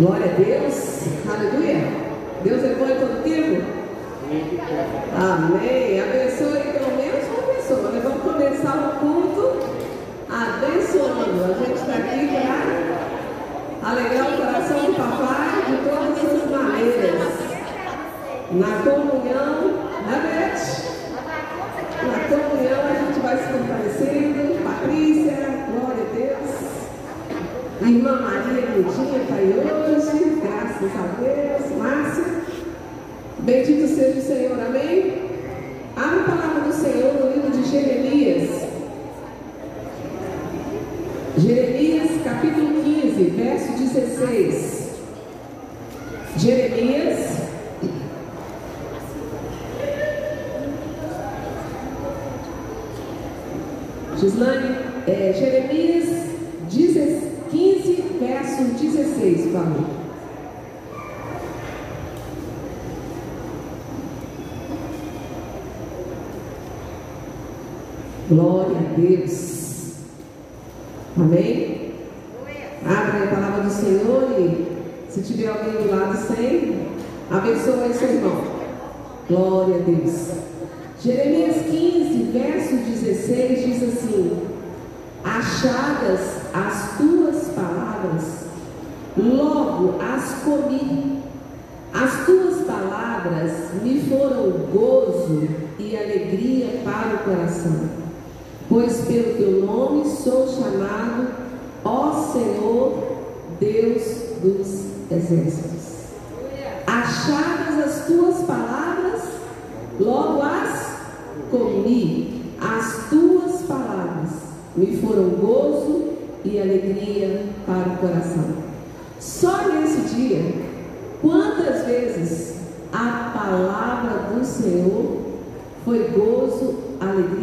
Glória a Deus. Aleluia. Deus é bom em todo tempo. Amém. Abençoe pelo menos uma pessoa. Nós vamos começar o culto abençoando. A gente está aqui para alegrar o coração do papai de todas as maneiras. Na comunhão, né, Beth? Na comunhão a gente vai se Irmã Maria Lindinha está aí hoje, graças a Deus. Márcia, bendito seja o Senhor, amém? Abre a palavra do Senhor no livro de. Jeremias, capítulo 15, verso 16. Jeremias. Gislane, é, Jeremias 16. 15, verso 16, por favor. Glória a Deus. Amém? Abre a palavra do Senhor e se tiver alguém do lado sem, abençoe seu irmão. Glória a Deus. Jeremias 15, verso 16 diz assim: Achadas as tuas palavras, logo as comi. As tuas palavras me foram gozo e alegria para o coração, pois pelo teu nome sou chamado, ó Senhor, Deus dos exércitos. Achadas as tuas palavras, logo as comi. As tuas palavras me foram gozo e alegria para o coração. Só nesse dia, quantas vezes a palavra do Senhor foi gozo, alegria,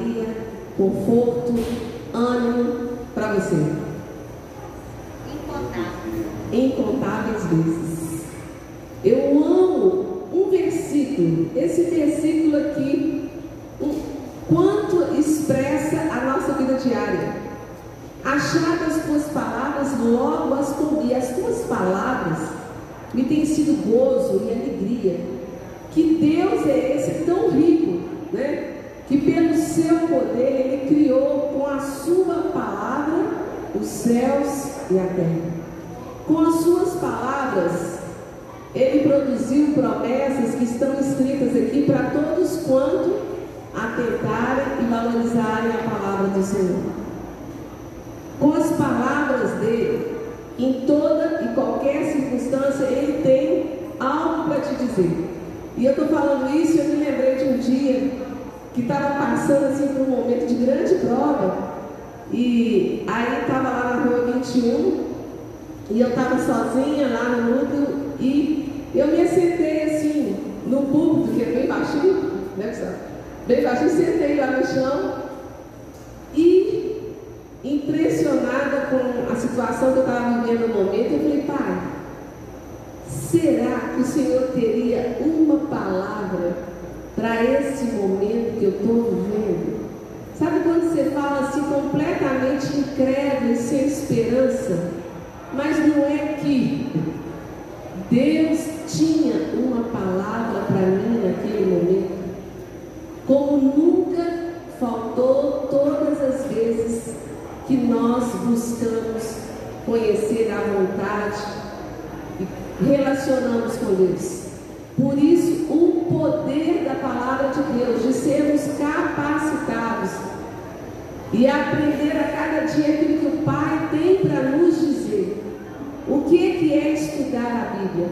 que é, que é estudar a Bíblia?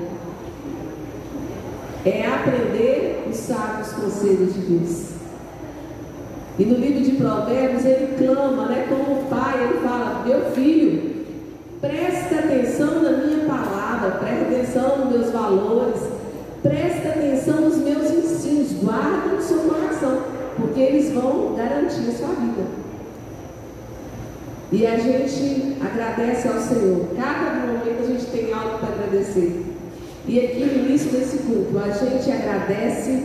É aprender os sábios conselhos de Deus. E no livro de Provérbios ele clama, né? Como pai, ele fala: Meu filho, presta atenção na minha palavra, presta atenção nos meus valores, presta atenção nos meus ensinos, guarda no seu coração, porque eles vão garantir a sua vida. E a gente agradece ao Senhor. Cada momento a gente tem algo para agradecer. E aqui no início desse culto, a gente agradece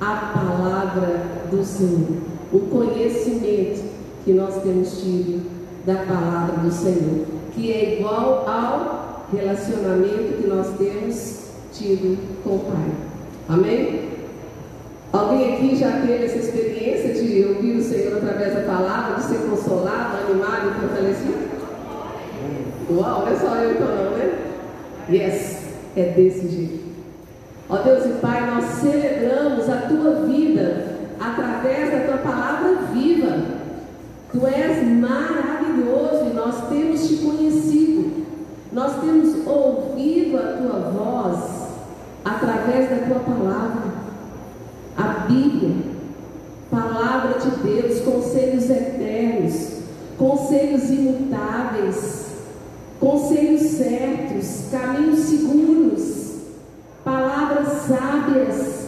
a palavra do Senhor o conhecimento que nós temos tido da palavra do Senhor, que é igual ao relacionamento que nós temos tido com o Pai. Amém? Alguém aqui já teve essa experiência de ouvir o Senhor através da palavra, de ser consolado, animado e fortalecido? Uau, é só eu não, né? Yes, é desse jeito. Ó Deus e Pai, nós celebramos a tua vida através da tua palavra viva. Tu és maravilhoso e nós temos te conhecido. Nós temos ouvido a tua voz através da tua palavra. A Bíblia, palavra de Deus, conselhos eternos, conselhos imutáveis, conselhos certos, caminhos seguros, palavras sábias.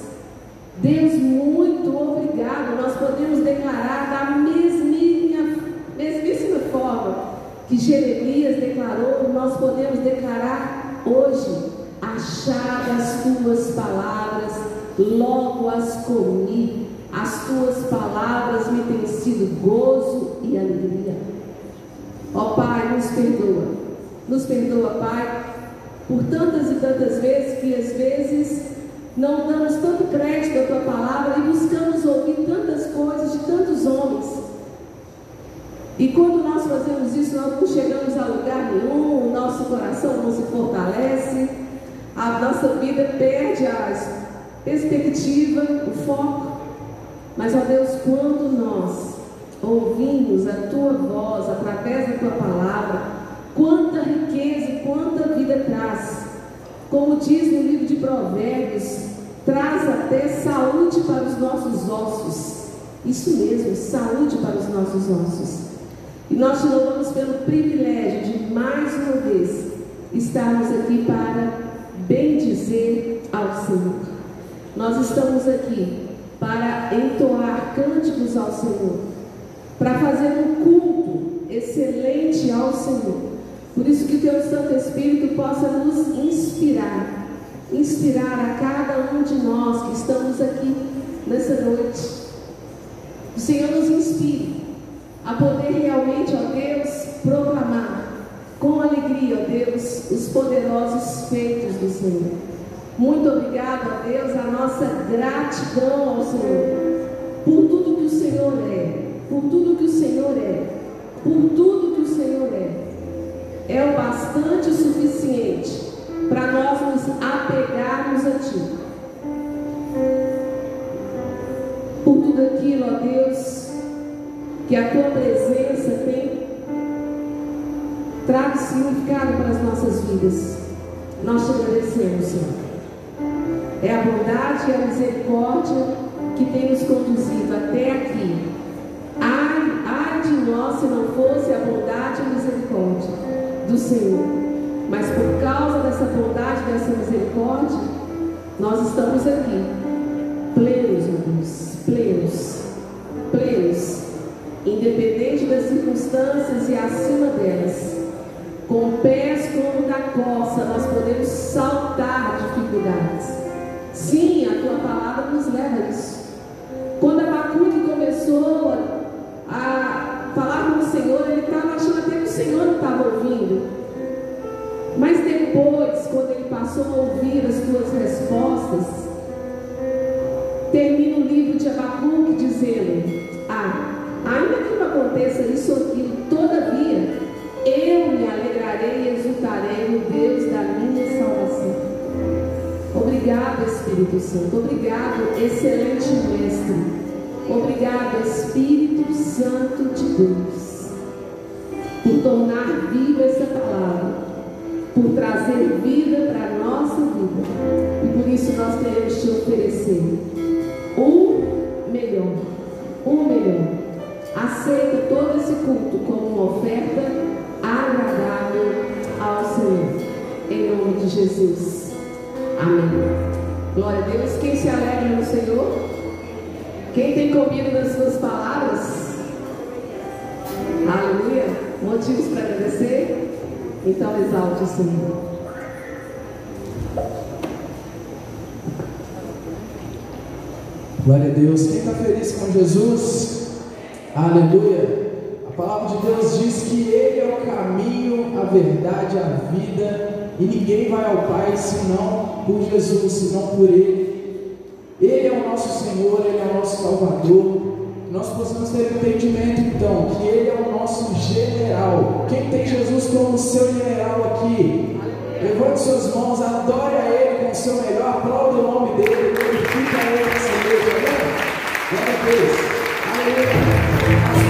Deus, muito obrigado. Nós podemos declarar da mesminha, mesmíssima forma que Jeremias declarou, nós podemos declarar hoje, achar as tuas palavras logo as comi. As tuas palavras me têm sido gozo e alegria. Ó Pai, nos perdoa. Nos perdoa, Pai, por tantas e tantas vezes que às vezes não damos tanto crédito à tua palavra e buscamos ouvir tantas coisas de tantos homens. E quando nós fazemos isso, nós não chegamos a lugar nenhum, o nosso coração não se fortalece, a nossa vida perde as perspectiva, o foco. Mas, ó Deus, quando nós ouvimos a tua voz através da tua palavra, quanta riqueza quanta vida traz. Como diz no livro de Provérbios, traz até saúde para os nossos ossos. Isso mesmo, saúde para os nossos ossos. E nós te louvamos pelo privilégio de mais uma vez estarmos aqui para bendizer ao Senhor. Nós estamos aqui para entoar cânticos ao Senhor, para fazer um culto excelente ao Senhor. Por isso que o Teu Santo Espírito possa nos inspirar, inspirar a cada um de nós que estamos aqui nessa noite. O Senhor nos inspire a poder realmente, ó Deus, proclamar com alegria, ó Deus, os poderosos feitos do Senhor. Muito obrigado a Deus, a nossa gratidão ao Senhor, por tudo que o Senhor é, por tudo que o Senhor é, por tudo que o Senhor é. É o bastante suficiente para nós nos apegarmos a Ti. Por tudo aquilo, ó Deus, que a Tua presença tem trago significado para as nossas vidas. Nós te agradecemos, Senhor. É a bondade e a misericórdia que tem nos conduzido até aqui. Ai, ai de nós se não fosse a bondade e a misericórdia do Senhor. Mas por causa dessa bondade dessa misericórdia, nós estamos aqui, plenos, Deus, plenos, plenos, independente das circunstâncias e acima delas. Com pés como da coça, nós podemos saltar dificuldades Sim, a tua palavra nos leva a isso. Quando Abacuque começou a falar com o Senhor, ele estava achando até que o Senhor não estava ouvindo. Mas depois, quando ele passou a ouvir as tuas respostas, termina o livro de Abacuque dizendo: Ah, ainda que não aconteça isso Espírito Santo. Obrigado, excelente Mestre. Obrigado, Espírito Santo de Deus, por tornar viva essa palavra, por trazer vida para a nossa vida. E por isso nós queremos te oferecer o melhor, o melhor. Aceita todo esse culto como uma oferta agradável ao Senhor. Em nome de Jesus. Comigo nas suas palavras? Aleluia. Motivos para agradecer? Então exalte o Senhor. Glória a Deus. Quem está feliz com Jesus? Aleluia. A palavra de Deus diz que Ele é o caminho, a verdade, a vida E ninguém vai ao Pai senão por Jesus, senão por Ele. Ele é o nosso Senhor, Ele é o nosso Salvador. Nós possamos ter entendimento então que Ele é o nosso general. Quem tem Jesus como seu general aqui? Levante suas mãos, adore a Ele com o seu melhor, aplaude o nome dele, glorifica Ele nessa noite, amém? Glória a Deus. Aleluia.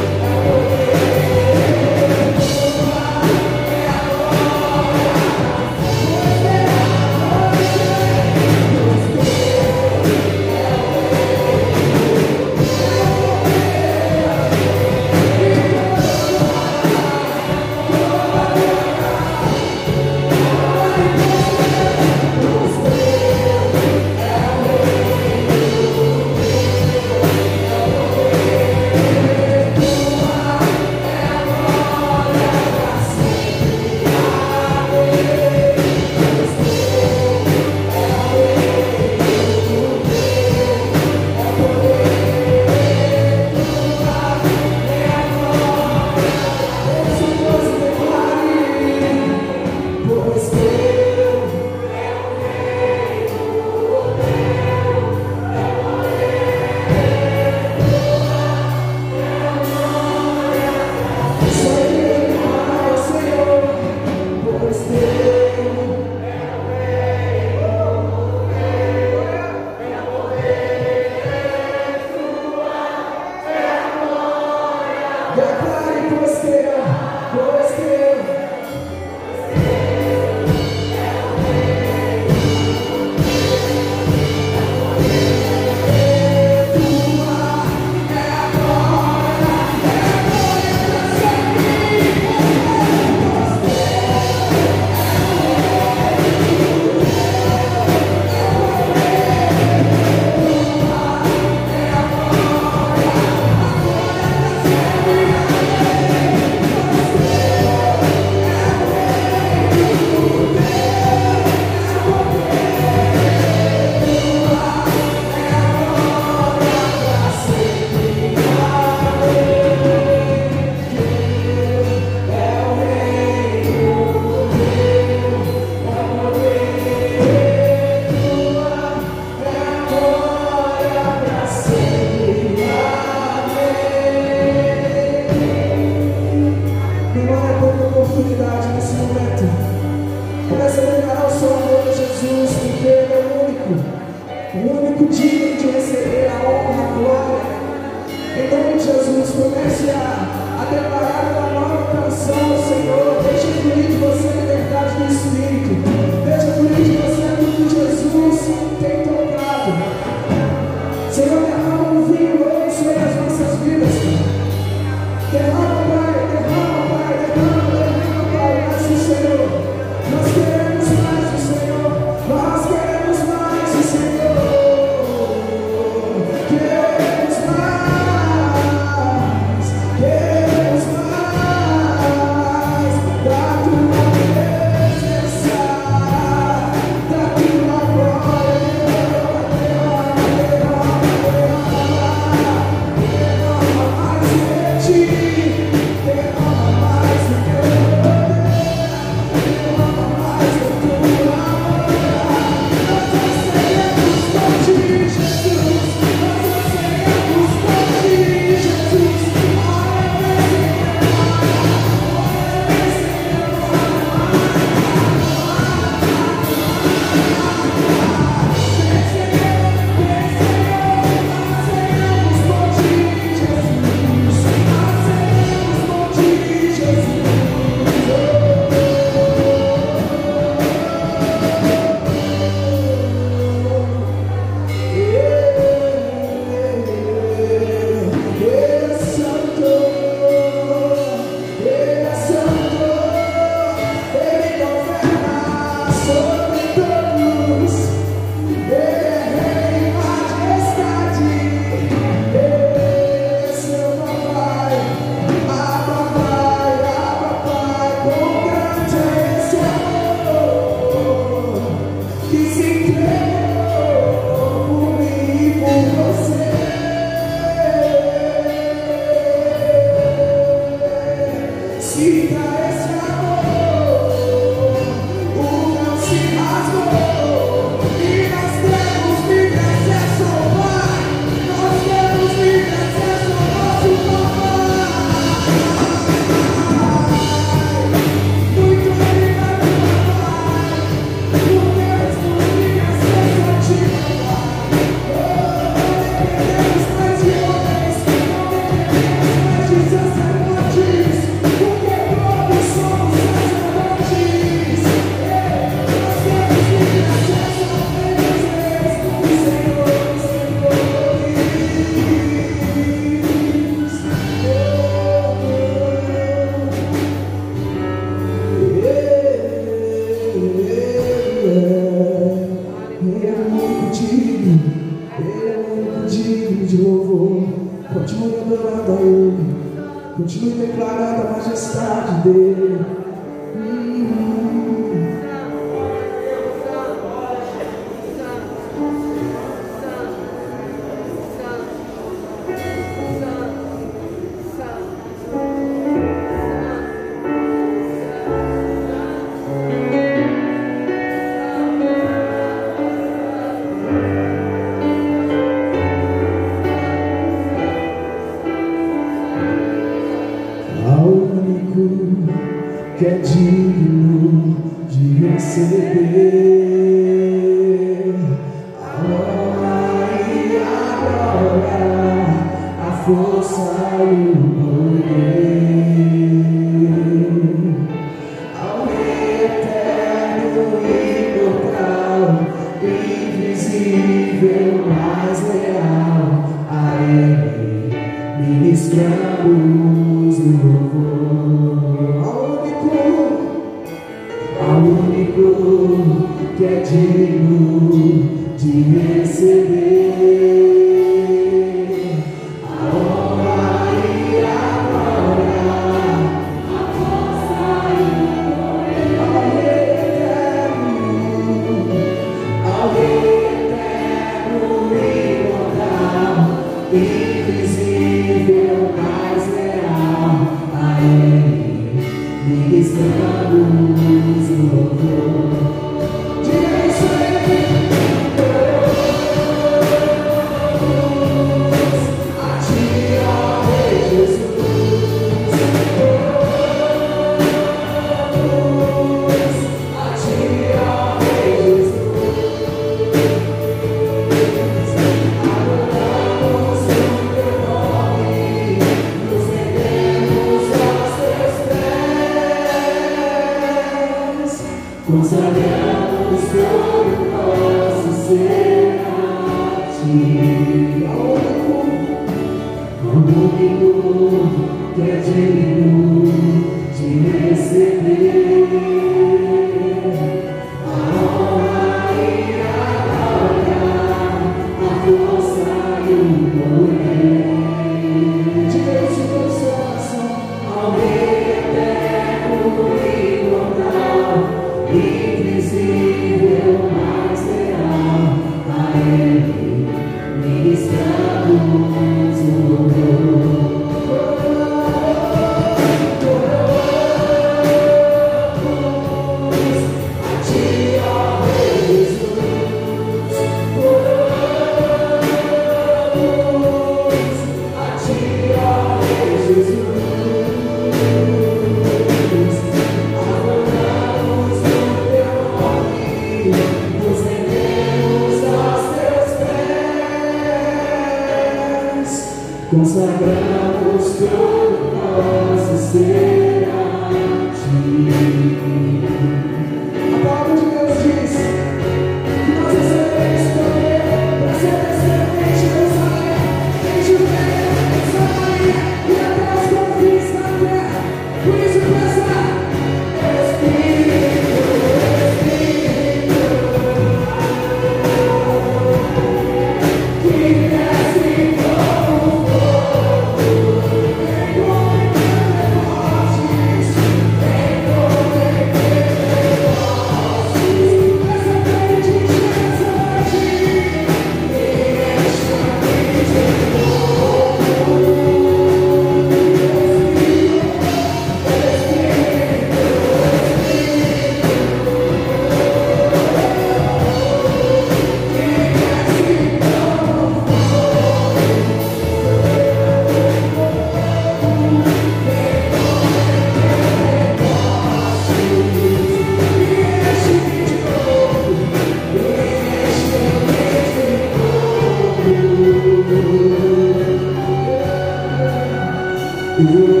Eu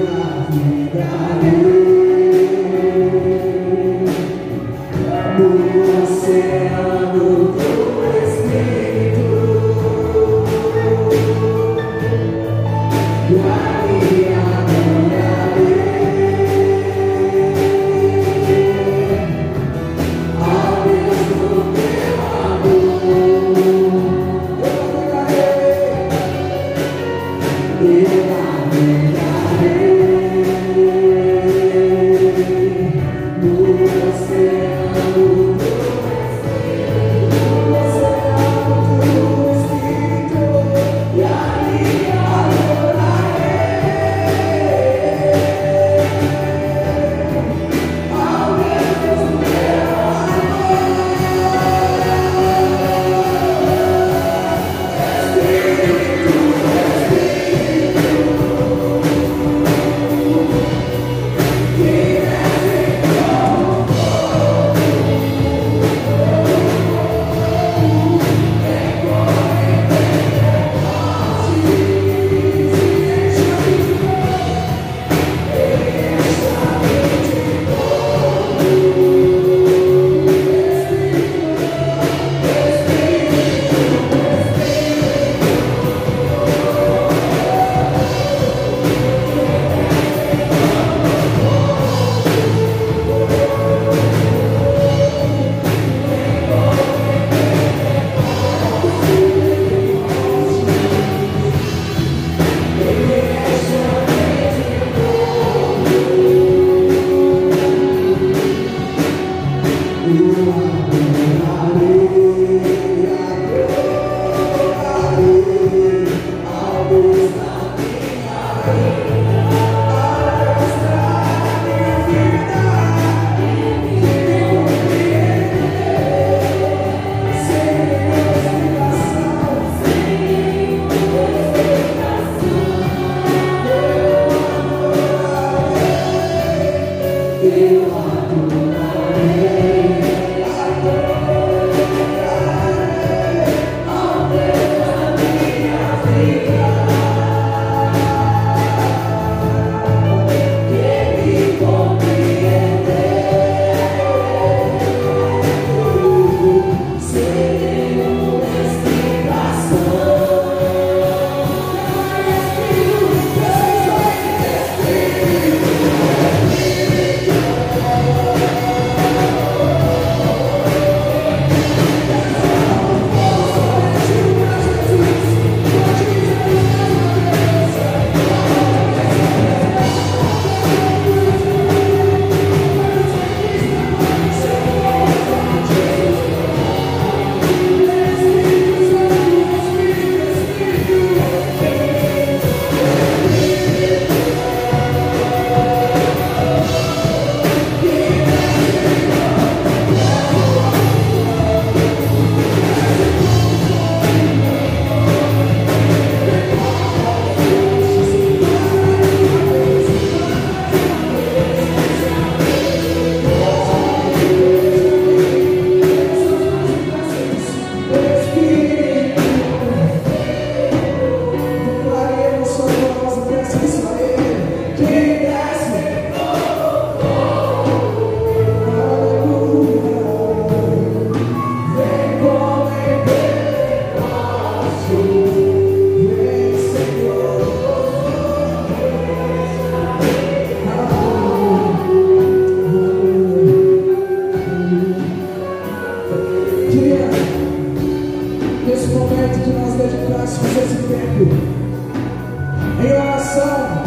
coração,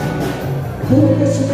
por este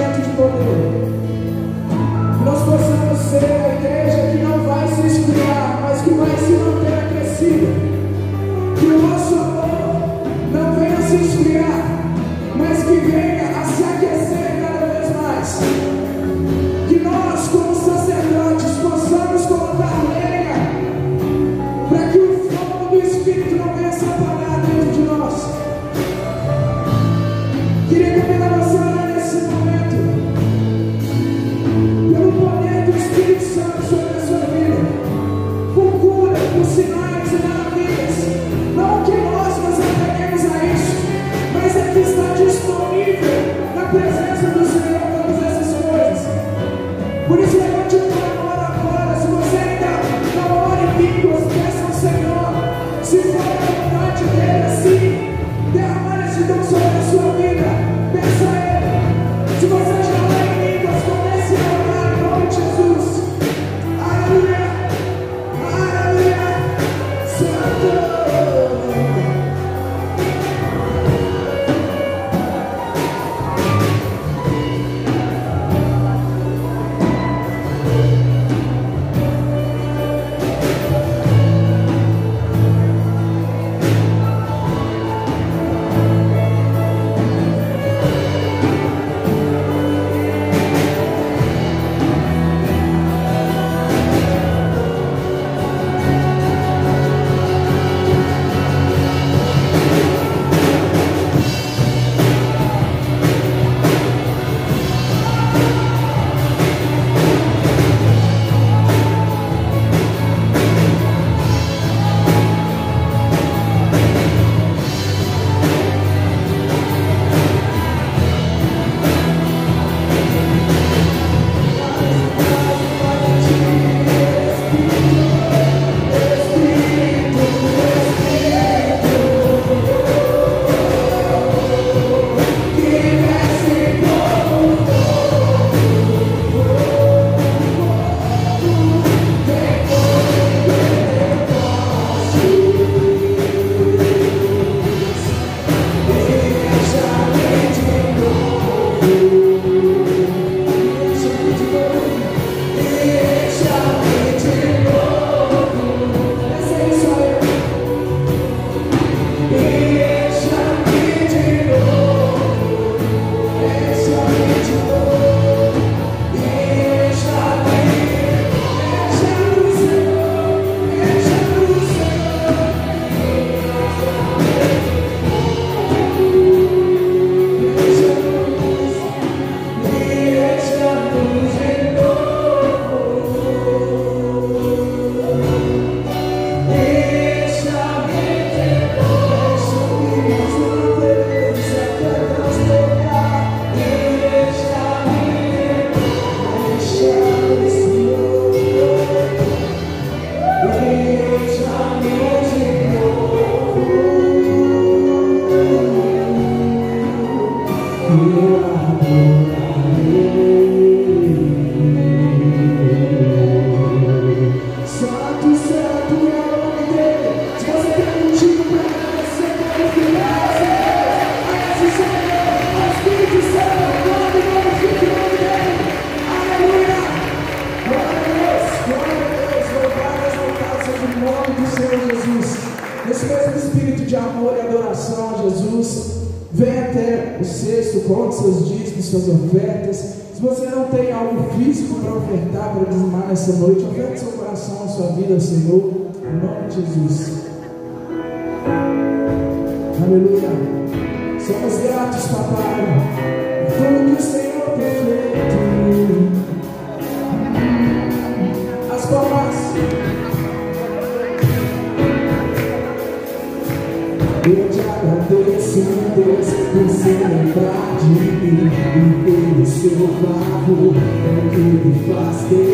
Eu te agradeço, Deus, por se lembrar de e pelo seu favor, é o que me faz ter.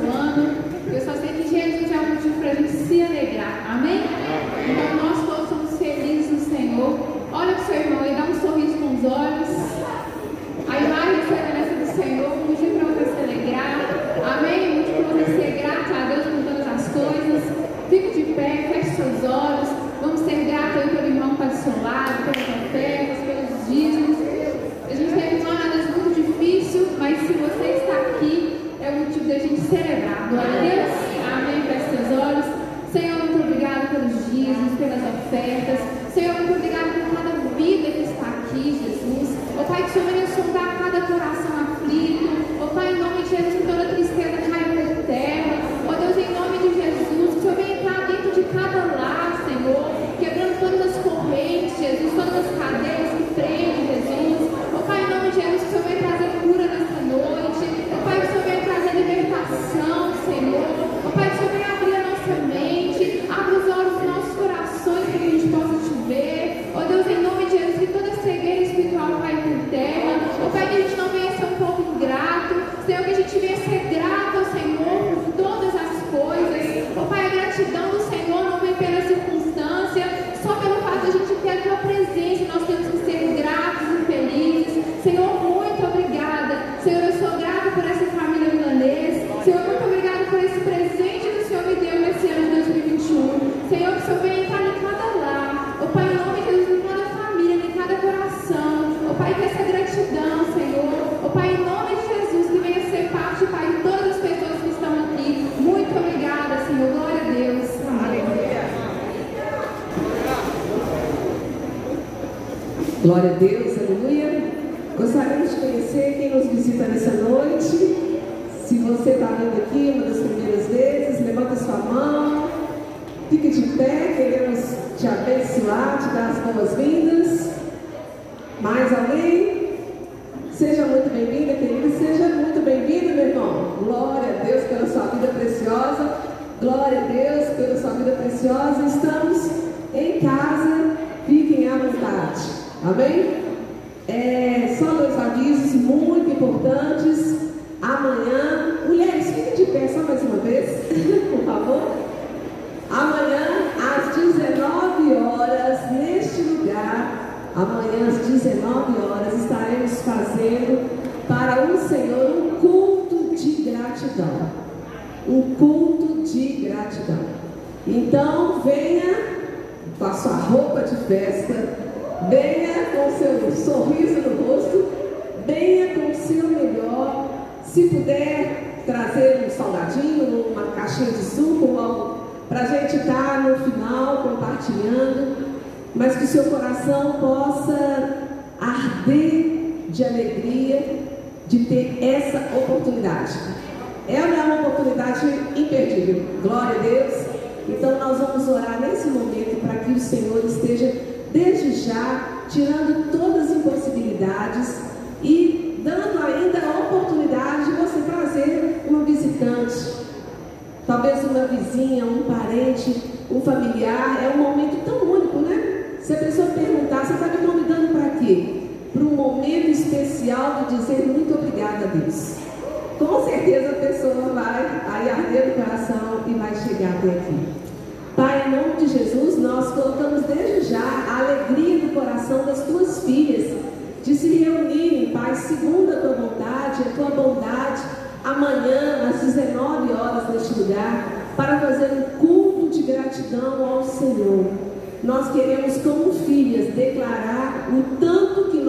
Glória a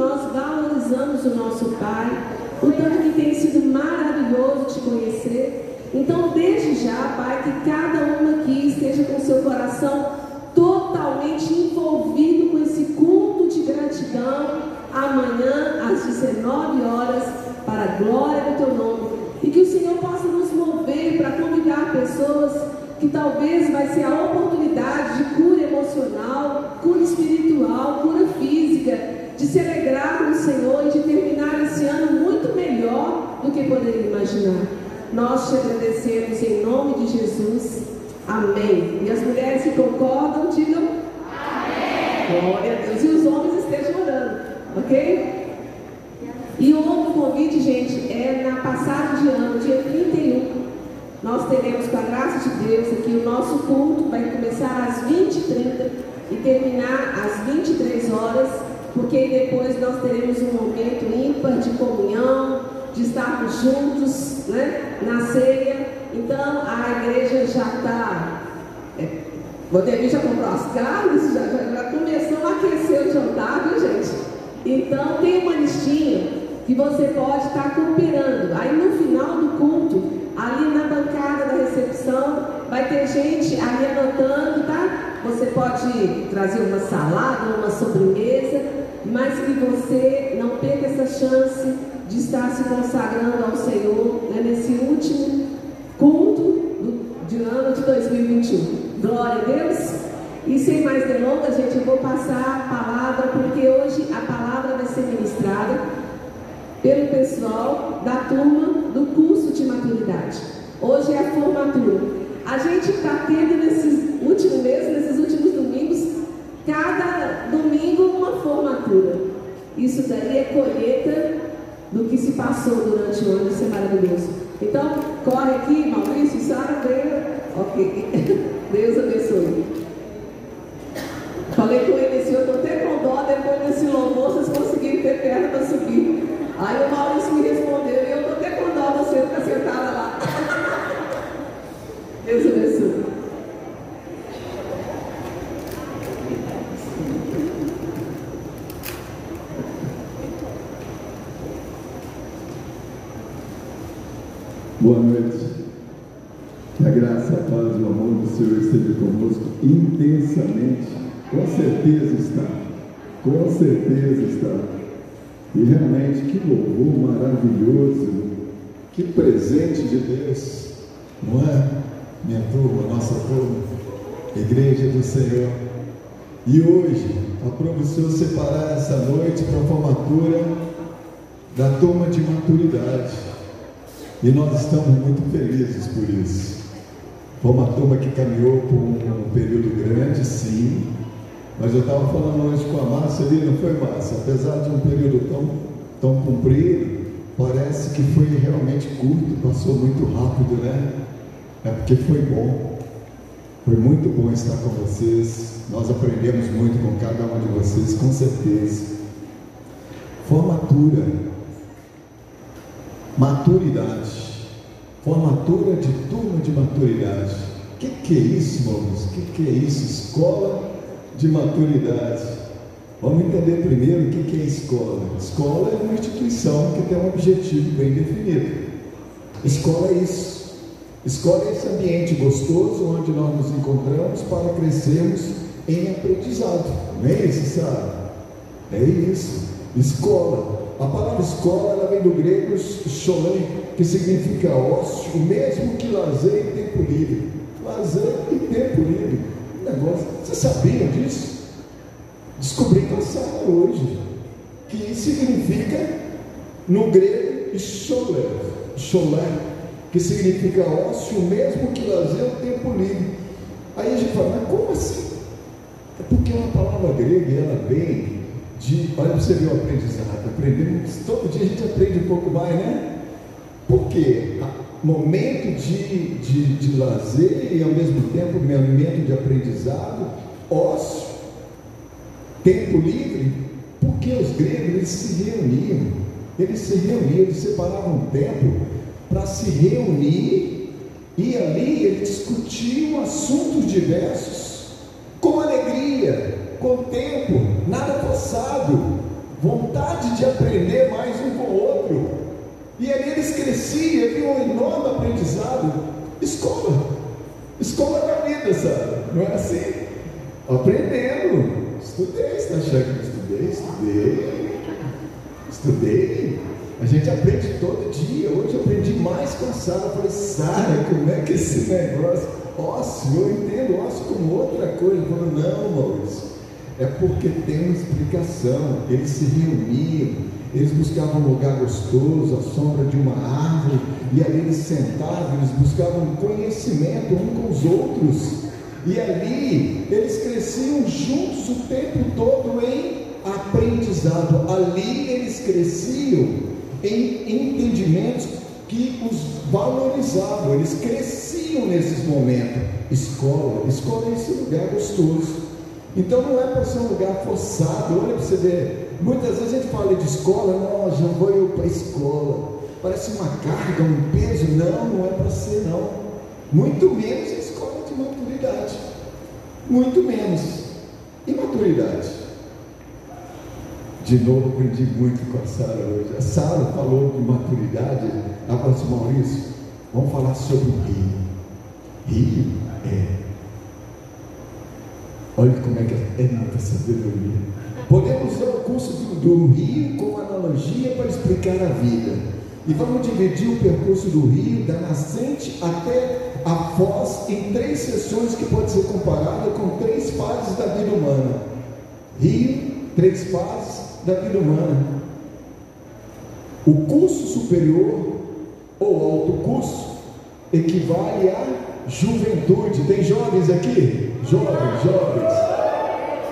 nós valorizamos o nosso Pai, o tanto que tem sido maravilhoso te conhecer. Então, desde já, Pai, que cada uma aqui esteja com seu coração totalmente envolvido com esse culto de gratidão amanhã às 19 horas para a glória do teu nome e que o Senhor possa nos mover para convidar pessoas que talvez vai ser a oportunidade de cura emocional, cura espiritual, de se alegrar com o Senhor e de terminar esse ano muito melhor do que poderia imaginar. Nós te agradecemos em nome de Jesus. Amém. E as mulheres que concordam, digam Amém. Glória a Deus. E os homens estejam orando, ok? E o outro convite, gente, é na passagem de ano, dia 31. Nós teremos, com a graça de Deus, aqui o nosso culto vai começar às 20h30 e terminar às 23 horas, porque depois nós teremos um momento ímpar de comunhão, de estarmos juntos né, na ceia. Então a igreja já está. É, o já comprou as carnes, já, já, já começou a aquecer o jantar, viu gente? Então tem uma listinha que você pode estar cooperando. Aí no final do culto, ali na bancada da recepção, vai ter gente ali anotando, tá? Você pode trazer uma salada, uma sobremesa, mas que você não perca essa chance de estar se consagrando ao Senhor né, nesse último culto do, de ano de 2021. Glória a Deus! E sem mais delongas, gente, eu vou passar a palavra, porque hoje a palavra vai ser ministrada pelo pessoal da turma do curso de maturidade. Hoje é a formatura. A gente está tendo nesses últimos meses, nesses últimos cada domingo uma formatura. Isso daí é colheita do que se passou durante o ano, isso é maravilhoso. Então, corre aqui, Maurício, Sara, venha. Ok. Deus abençoe. Falei com ele assim, eu estou até com dó, depois desse louvor, vocês conseguiram ter perna para subir. Aí o Maurício me respondeu, e eu estou até com dó você ficar sentada lá. Deus abençoe. Boa noite. Que a graça, a paz e o amor do Senhor esteja conosco intensamente. Com certeza está. Com certeza está. E realmente, que louvor maravilhoso, que presente de Deus, não é? Minha turma, nossa turma, Igreja do Senhor. E hoje, aprove o Senhor separar essa noite para a formatura da turma de maturidade. E nós estamos muito felizes por isso. Foi uma turma que caminhou por um, período grande, sim. Mas eu estava falando hoje com a Márcia ali, não foi Márcia? Apesar de um período tão, tão comprido, parece que foi realmente curto, passou muito rápido, né? É porque foi bom. Foi muito bom estar com vocês. Nós aprendemos muito com cada um de vocês, com certeza. Formatura. Maturidade. Formatura de turma de maturidade. O que, que é isso, irmãos? O que, que é isso? Escola de maturidade. Vamos entender primeiro o que, que é escola. Escola é uma instituição que tem um objetivo bem definido. Escola é isso Escolhe esse ambiente gostoso onde nós nos encontramos para crescermos em aprendizado. Não é isso, sabe? É isso. Escola. A palavra escola ela vem do grego cholém, que significa ócio, mesmo que lazer e tempo livre. Lazer e tempo livre. Negócio. Você sabia disso? Descobri Sara hoje. Que significa no grego cholé. Cholé que significa ócio, mesmo que lazer o tempo livre. Aí a gente fala, mas como assim? É porque é uma palavra grega e ela vem de. Olha para você ver o aprendizado. Aprendemos, todo dia a gente aprende um pouco mais, né? Porque momento de, de, de lazer e ao mesmo tempo momento de aprendizado, ócio, tempo livre, porque os gregos eles se reuniam, eles se reuniam, eles separavam tempo para se reunir e ali eles discutiam assuntos diversos, com alegria, com tempo, forçado, vontade de aprender mais um com o outro. E ali eles cresciam, havia um enorme aprendizado. Escola, escola da vida, sabe? Não é assim? Aprendendo. Estudei, está achando que estudei? Estudei. Estudei. A gente aprende todo dia. Hoje eu aprendi mais com a Sara. Falei, Sara, como é que é esse negócio? Ócio, eu entendo ócio como outra coisa. Falei, não, Maurício. É porque tem uma explicação. Eles se reuniam, eles buscavam um lugar gostoso, a sombra de uma árvore, e ali eles sentavam, eles buscavam conhecimento um com os outros. E ali eles cresciam juntos o tempo todo em aprendizado. Ali eles cresciam em entendimentos que os valorizavam, eles cresciam nesses momentos. Escola, escola é esse lugar gostoso. Então não é para ser um lugar forçado, olha para você ver. Muitas vezes a gente fala de escola, não, já vou eu para a escola. Parece uma carga, um peso. Não, não é para ser não. Muito menos a escola de maturidade. Muito menos. E maturidade? De novo, aprendi muito com a Sara hoje. A Sara falou de maturidade. Ela falou assim: Maurício, vamos falar sobre o rio. Rio é. Olha como é que é muita sabedoria. Podemos usar o curso do, rio como analogia para explicar a vida. E vamos dividir o percurso do rio, da nascente até a foz, em três sessões que pode ser comparada com três fases da vida humana. Rio, três fases, da vida humana. O curso superior ou alto curso equivale à juventude. Tem jovens aqui? Jovens, jovens.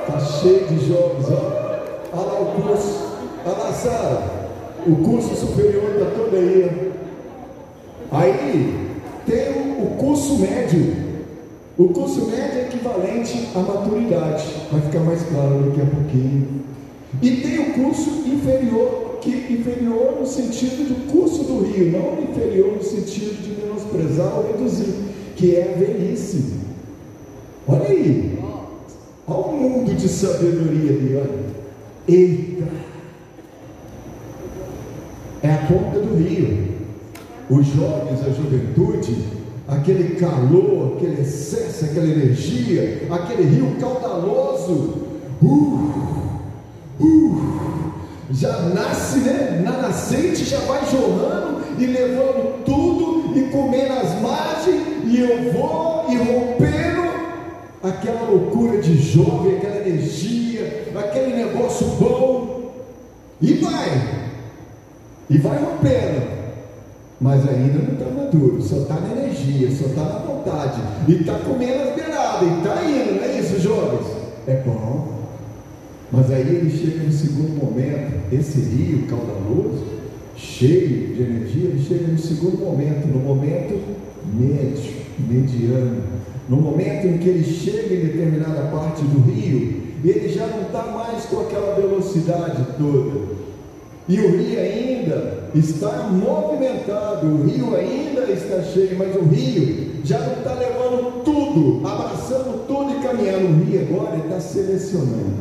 Está cheio de jovens, ó. Olha lá o curso. Olha lá, Sara. O curso superior está todo aí. Aí tem o curso médio. O curso médio é equivalente à maturidade. Vai ficar mais claro daqui a pouquinho. E tem o curso inferior, que inferior no sentido do curso do rio, não inferior no sentido de menosprezar ou reduzir, que é a velhice. Olha aí, olha o mundo de sabedoria ali, olha. Eita! É a ponta do rio. Os jovens, a juventude, aquele calor, aquele excesso, aquela energia, aquele rio caudaloso. Uh! uh, já nasce, né? Na nascente já vai jorrando e levando tudo e comendo as margens, e eu vou e rompendo aquela loucura de jovem, aquela energia, aquele negócio bom, e vai, e vai rompendo. Mas ainda não está maduro, só está na energia, só está na vontade, e está comendo as beiradas, e está indo, não é isso, jovens? É bom. Mas aí ele chega no segundo momento, esse rio caudaloso, cheio de energia, ele chega no segundo momento, no momento médio, mediano, no momento em que ele chega em determinada parte do rio, ele já não está mais com aquela velocidade toda. E o rio ainda está movimentado, o rio ainda está cheio, mas o rio já não está levando tudo, abraçando tudo e caminhando. O rio agora está selecionando,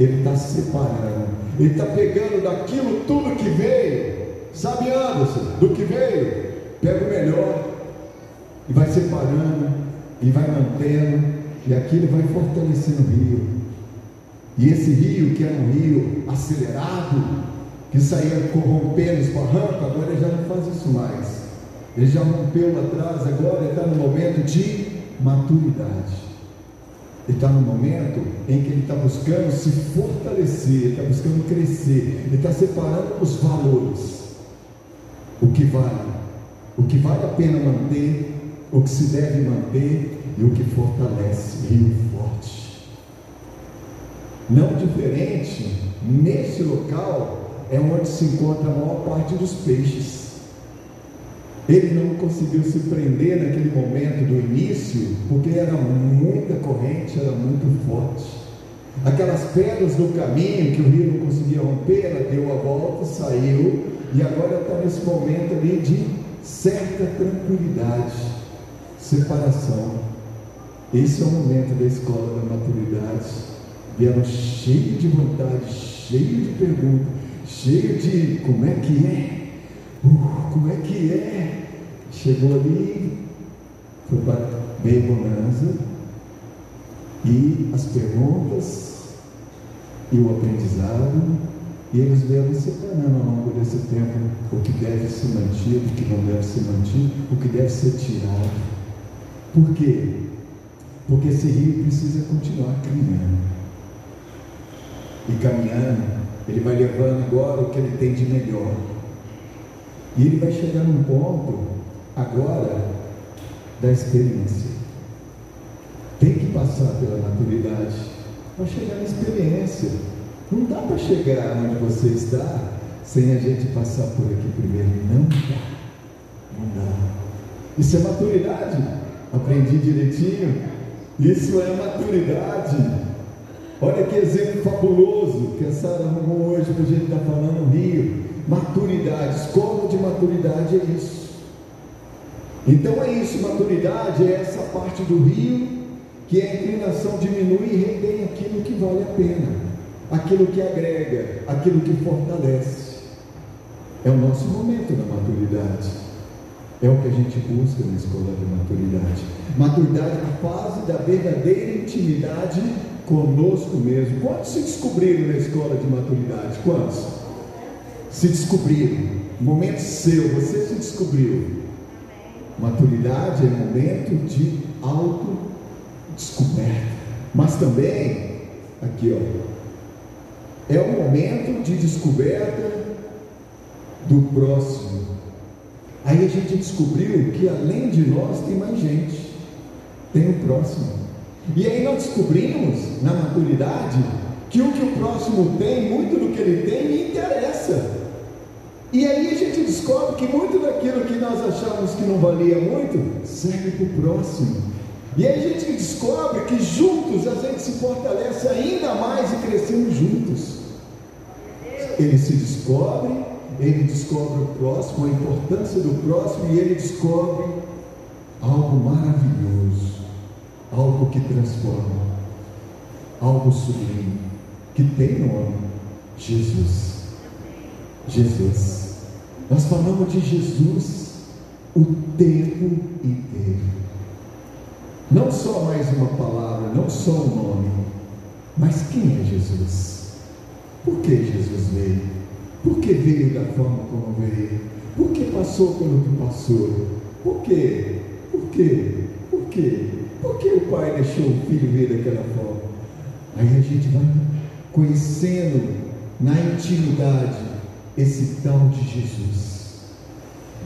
ele está separando, ele está pegando daquilo tudo que veio, sabe Anderson, do que veio, pega o melhor e vai separando, e vai mantendo, e aquilo vai fortalecendo o rio. E esse rio, que era um rio acelerado, que saía corrompendo os barrancos, agora ele já não faz isso mais. Ele já rompeu lá atrás, agora ele está no momento de maturidade. Ele está no momento em que ele está buscando se fortalecer, ele está buscando crescer, ele está separando os valores. O que vale, o que vale a pena manter, o que se deve manter e o que fortalece, rio forte. Não diferente, nesse local, é onde se encontra a maior parte dos peixes. Ele não conseguiu se prender naquele momento do início, porque era muita corrente, era muito forte. Aquelas pedras do caminho que o rio não conseguia romper, ela deu a volta, saiu, e agora está nesse momento ali de certa tranquilidade, separação. Esse é o momento da escola da maturidade. Vieram cheio de vontade, cheio de perguntas, cheio de como é que é, uh, como é que é. Chegou ali, foi para bem bonança, e as perguntas e o aprendizado, e eles vieram separando ao longo desse tempo o que deve ser mantido, o que não deve ser mantido, o que deve ser tirado. Por quê? Porque esse rio precisa continuar caminhando. E caminhando ele vai levando agora o que ele tem de melhor. E ele vai chegar num ponto agora da experiência. Tem que passar pela maturidade para chegar na experiência. Não dá para chegar onde você está sem a gente passar por aqui primeiro. Não dá. Não dá. Isso é maturidade. Aprendi direitinho. Isso é maturidade. Olha que exemplo fabuloso que a Sara arrumou hoje para a gente estar tá falando no Rio. Maturidade, escola de maturidade é isso. Então é isso, maturidade é essa parte do rio que a inclinação diminui e retém aquilo que vale a pena, aquilo que agrega, aquilo que fortalece. É o nosso momento da maturidade. É o que a gente busca na escola de maturidade. Maturidade é a fase da verdadeira intimidade conosco mesmo. Quantos se descobriram na escola de maturidade? Quantos? Se descobriram. Momento seu, você se descobriu. Maturidade é momento de autodescoberta. Mas também, aqui ó, é o momento de descoberta do próximo. Aí a gente descobriu que além de nós tem mais gente, tem o próximo. E aí nós descobrimos, na maturidade, que o que o próximo tem, muito do que ele tem, me interessa. E aí a gente descobre que muito daquilo que nós achávamos que não valia muito, serve para o próximo. E aí a gente descobre que juntos a gente se fortalece ainda mais e crescemos juntos. Ele se descobre, ele descobre o próximo, a importância do próximo, e ele descobre algo maravilhoso algo que transforma, algo sublime, que tem nome: Jesus. Jesus. Nós falamos de Jesus o tempo inteiro. Não só mais uma palavra, não só um nome, mas quem é Jesus? Por que Jesus veio? Por que veio da forma como veio? Por que passou pelo que passou? Por quê? Por quê? Por quê? Por que o pai deixou o filho vir daquela forma? Aí a gente vai conhecendo na intimidade esse tal de Jesus.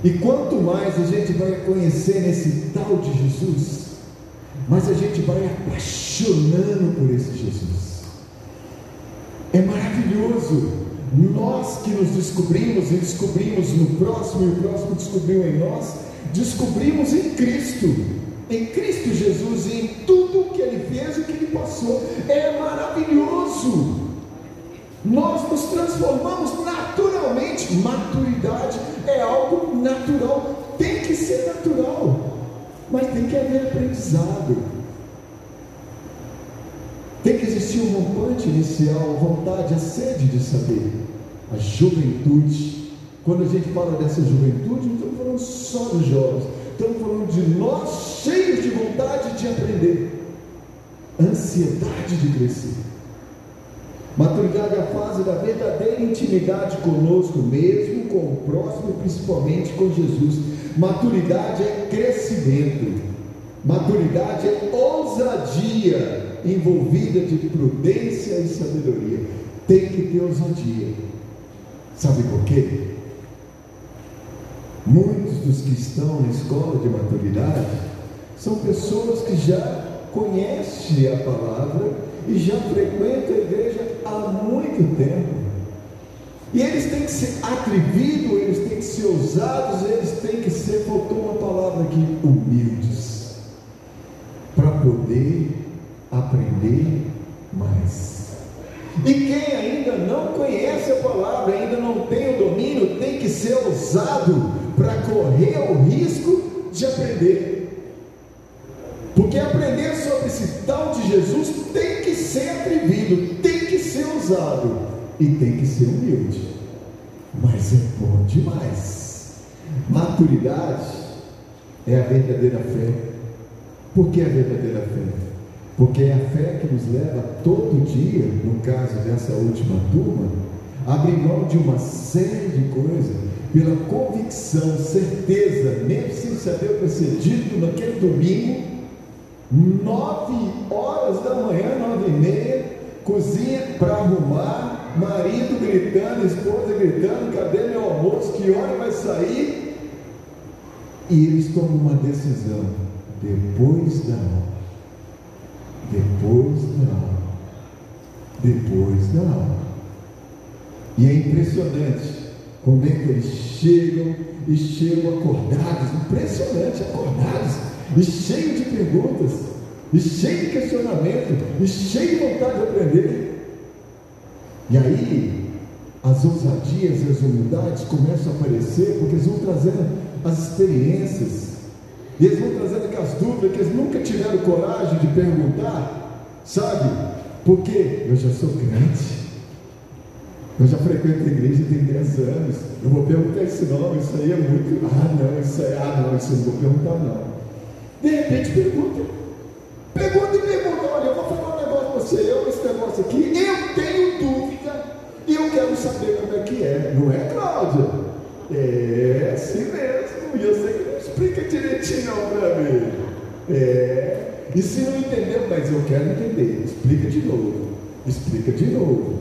E quanto mais a gente vai conhecer esse tal de Jesus, mais a gente vai apaixonando por esse Jesus. É maravilhoso. Nós que nos descobrimos e descobrimos no próximo e o próximo descobriu em nós, descobrimos em Cristo, em Cristo Jesus e em tudo o que Ele fez e o que Ele passou. É maravilhoso. Nós nos transformamos naturalmente. Maturidade é algo natural, tem que ser natural, mas tem que haver aprendizado. Existir um rompante inicial, a vontade, a sede de saber, a juventude. Quando a gente fala dessa juventude, não estamos falando só dos jovens, estamos falando de nós cheios de vontade de aprender, ansiedade de crescer. Maturidade é a fase da verdadeira intimidade conosco mesmo, com o próximo principalmente com Jesus. Maturidade é crescimento. Maturidade é ousadia envolvida de prudência e sabedoria. Tem que ter ousadia. Sabe por quê? Muitos dos que estão na escola de maturidade são pessoas que já conhecem a palavra e já frequentam a igreja há muito tempo. E eles têm que ser atrevidos, eles têm que ser ousados, eles têm que ser, faltou uma palavra aqui, humildes, para poder aprender mais. E quem ainda não conhece a palavra, ainda não tem o domínio, tem que ser ousado para correr o risco de aprender. Porque aprender sobre esse tal de Jesus tem que ser atrevido, tem que ser usado e tem que ser humilde. Mas é bom demais. Maturidade é a verdadeira fé. Por que a verdadeira fé? Porque é a fé que nos leva todo dia, no caso dessa última turma, a abrir mão de uma série de coisas pela convicção, certeza, mesmo sem saber o que ser dito naquele domingo, nove horas da manhã, nove e meia, cozinha para arrumar, marido gritando, esposa gritando, cadê meu almoço? Que hora vai sair? E eles tomam uma decisão depois da aula. Depois da aula. Depois da aula. E é impressionante como é que eles chegam e chegam acordados, impressionante, acordados e cheio de perguntas, e cheio de questionamento, e cheio de vontade de aprender. E aí, as ousadias e as humildades começam a aparecer, porque eles vão trazendo as experiências, e eles vão trazendo aquelas dúvidas que eles nunca tiveram coragem de perguntar, sabe? Porque eu já sou crente, eu já frequento a igreja tem 10 anos, eu vou perguntar esse nome, isso aí é muito. Ah, não, isso aí, ah, não, isso eu não vou perguntar, não. De repente pergunta. Pergunta e pergunta, olha, eu vou falar um negócio para você, eu esse negócio aqui, eu tenho dúvida e eu quero saber como é que é. Não é, Cláudia? É assim mesmo. E eu sei que não explica direitinho para mim. É. E se não entendeu, mas eu quero entender, explica de novo. Explica de novo.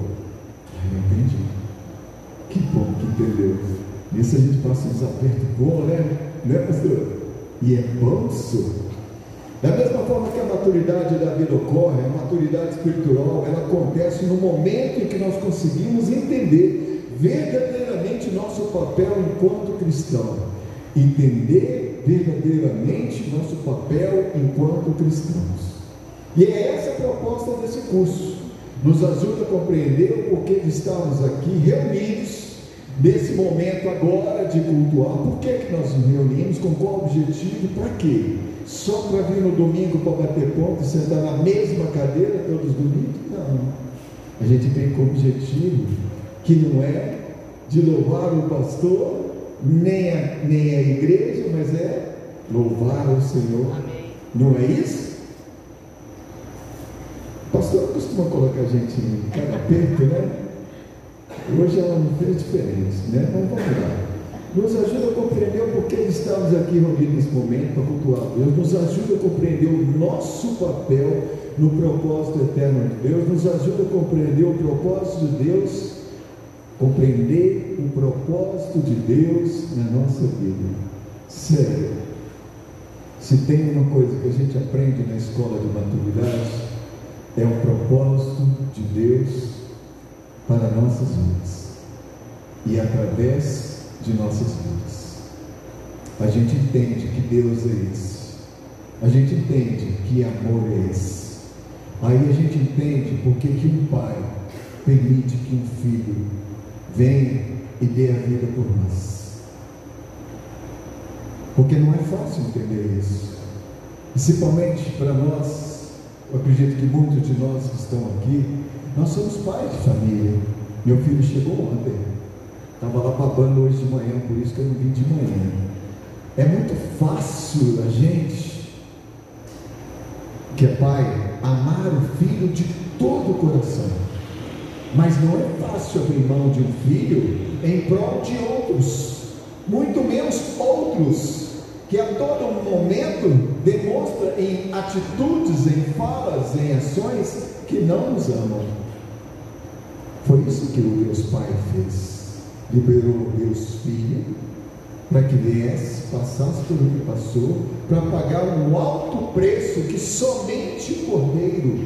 Aí eu entendi. Que bom que entendeu. Nisso a gente passa uns apertos bons, né? Né, pastor? e é manso. Da mesma forma que a maturidade da vida ocorre, a maturidade espiritual, ela acontece no momento em que nós conseguimos entender verdadeiramente nosso papel enquanto cristão. Entender verdadeiramente nosso papel enquanto cristãos. E é essa a proposta desse curso. Nos ajuda a compreender o porquê de estarmos aqui reunidos nesse momento agora de cultuar, por que, que nós nos reunimos? Com qual objetivo? Para quê? Só para vir no domingo para bater ponto e sentar na mesma cadeira todos os domingos? Não. A gente vem com objetivo que não é de louvar o pastor, nem a, nem a igreja, mas é louvar o Senhor. Amém. Não é isso? O pastor costuma colocar a gente em cada aperto, né? Hoje ela não fez diferença, né? Mas vamos lá. Nos ajuda a compreender o porquê estamos aqui reunidos nesse momento para cultuar Deus. Nos ajuda a compreender o nosso papel no propósito eterno de Deus, nos ajuda a compreender o propósito de Deus, compreender o propósito de Deus na nossa vida. Sério, se tem uma coisa que a gente aprende na escola de maturidade, é o propósito de Deus para nossas vidas e através de nossas vidas. A gente entende que Deus é esse. A gente entende que amor é esse. Aí a gente entende porque que um pai permite que um filho venha e dê a vida por nós. Porque não é fácil entender isso. Principalmente para nós, eu acredito que muitos de nós que estão aqui, nós somos pais de família. Meu filho chegou ontem. Estava lá babando hoje de manhã, por isso que eu não vim de manhã. É muito fácil a gente, que é pai, amar o filho de todo o coração. Mas não é fácil abrir mão de um filho em prol de outros, muito menos outros que a todo momento demonstra em atitudes, em falas, em ações que não nos amam. Foi isso que o Deus Pai fez. Liberou o Deus Filho para que viesse, passasse pelo que passou, para pagar um alto preço que somente o Cordeiro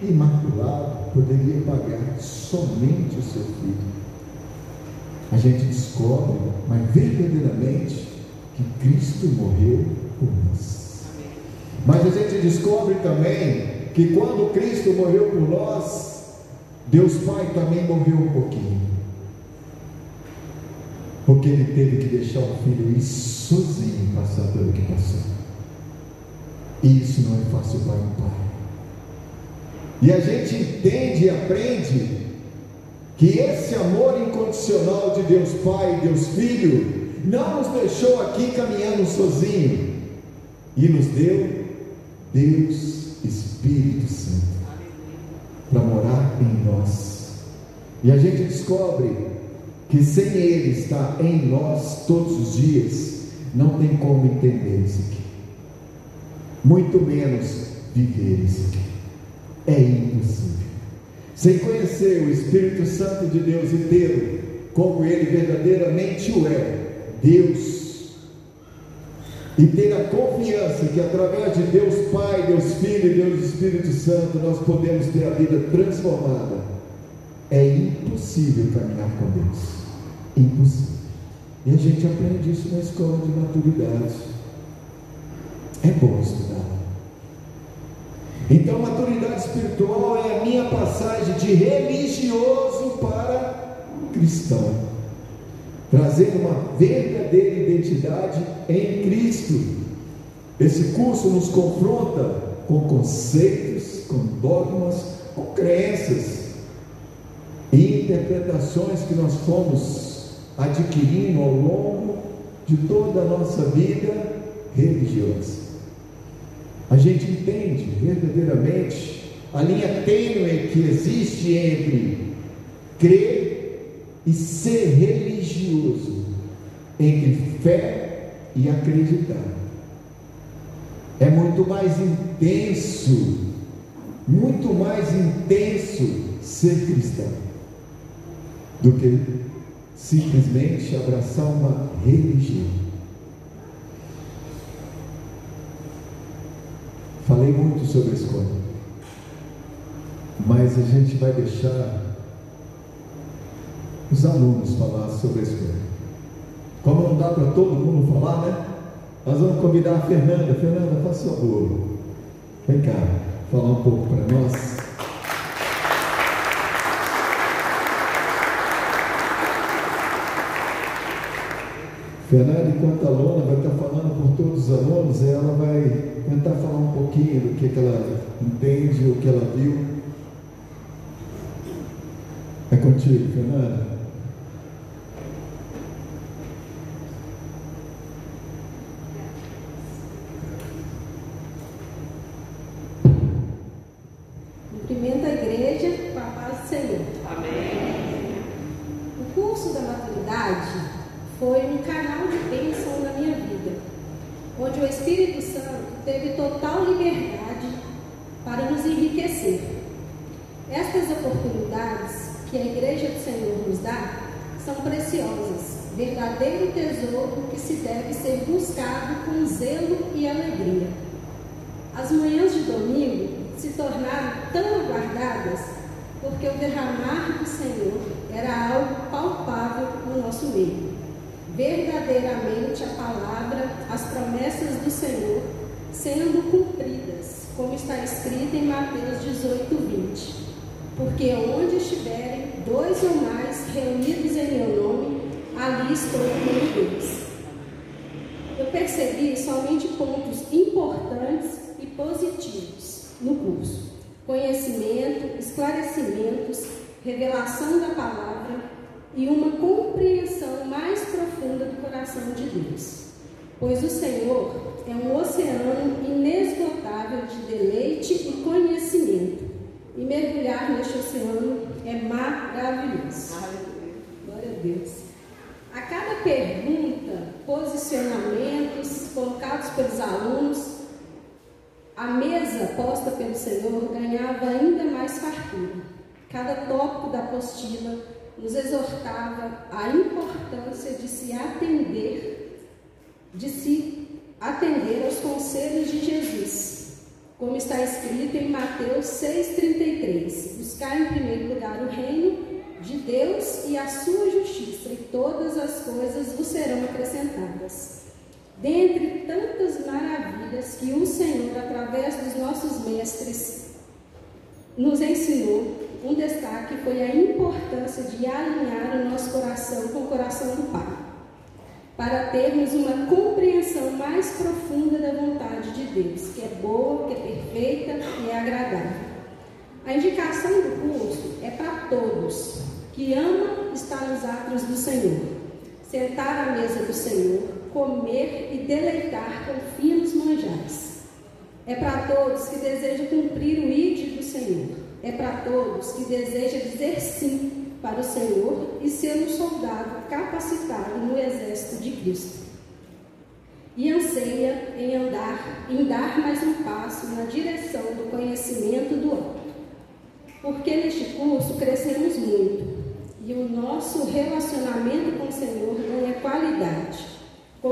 Imaculado poderia pagar, somente o seu Filho. A gente descobre, mas verdadeiramente, que Cristo morreu por nós. Mas a gente descobre também que quando Cristo morreu por nós, Deus Pai também morreu um pouquinho. Porque ele teve que deixar o filho ir sozinho passar pelo que passou. E isso não é fácil para um pai. E a gente entende e aprende que esse amor incondicional de Deus Pai e Deus Filho não nos deixou aqui caminhando sozinho e nos deu Deus Espírito Santo para morar em nós. E a gente descobre que sem Ele estar em nós todos os dias, não tem como entender isso aqui. Muito menos viver isso aqui. É impossível. Sem conhecer o Espírito Santo de Deus inteiro, como Ele verdadeiramente o é, Deus e ter a confiança que através de Deus Pai, Deus Filho e Deus Espírito Santo nós podemos ter a vida transformada. É impossível caminhar com Deus. Impossível. E a gente aprende isso na escola de maturidade. É bom estudar. Então, maturidade espiritual é a minha passagem de religioso para cristão trazendo uma verdadeira identidade em Cristo. Esse curso nos confronta com conceitos, com dogmas, com crenças e interpretações que nós fomos adquirindo ao longo de toda a nossa vida religiosa. A gente entende verdadeiramente a linha tênue que existe entre crer e ser religioso entre fé e acreditar. É muito mais intenso, muito mais intenso ser cristão do que simplesmente abraçar uma religião. Falei muito sobre a escola, mas a gente vai deixar os alunos falar sobre a escola. Como não dá para todo mundo falar, né? Nós vamos convidar a Fernanda. Fernanda, faça o favor. Vem cá, falar um pouco para nós. Fernanda, enquanto aluna, vai estar falando por todos os alunos, ela vai tentar falar um pouquinho do que, que ela entende, o que ela viu. É contigo, Fernanda.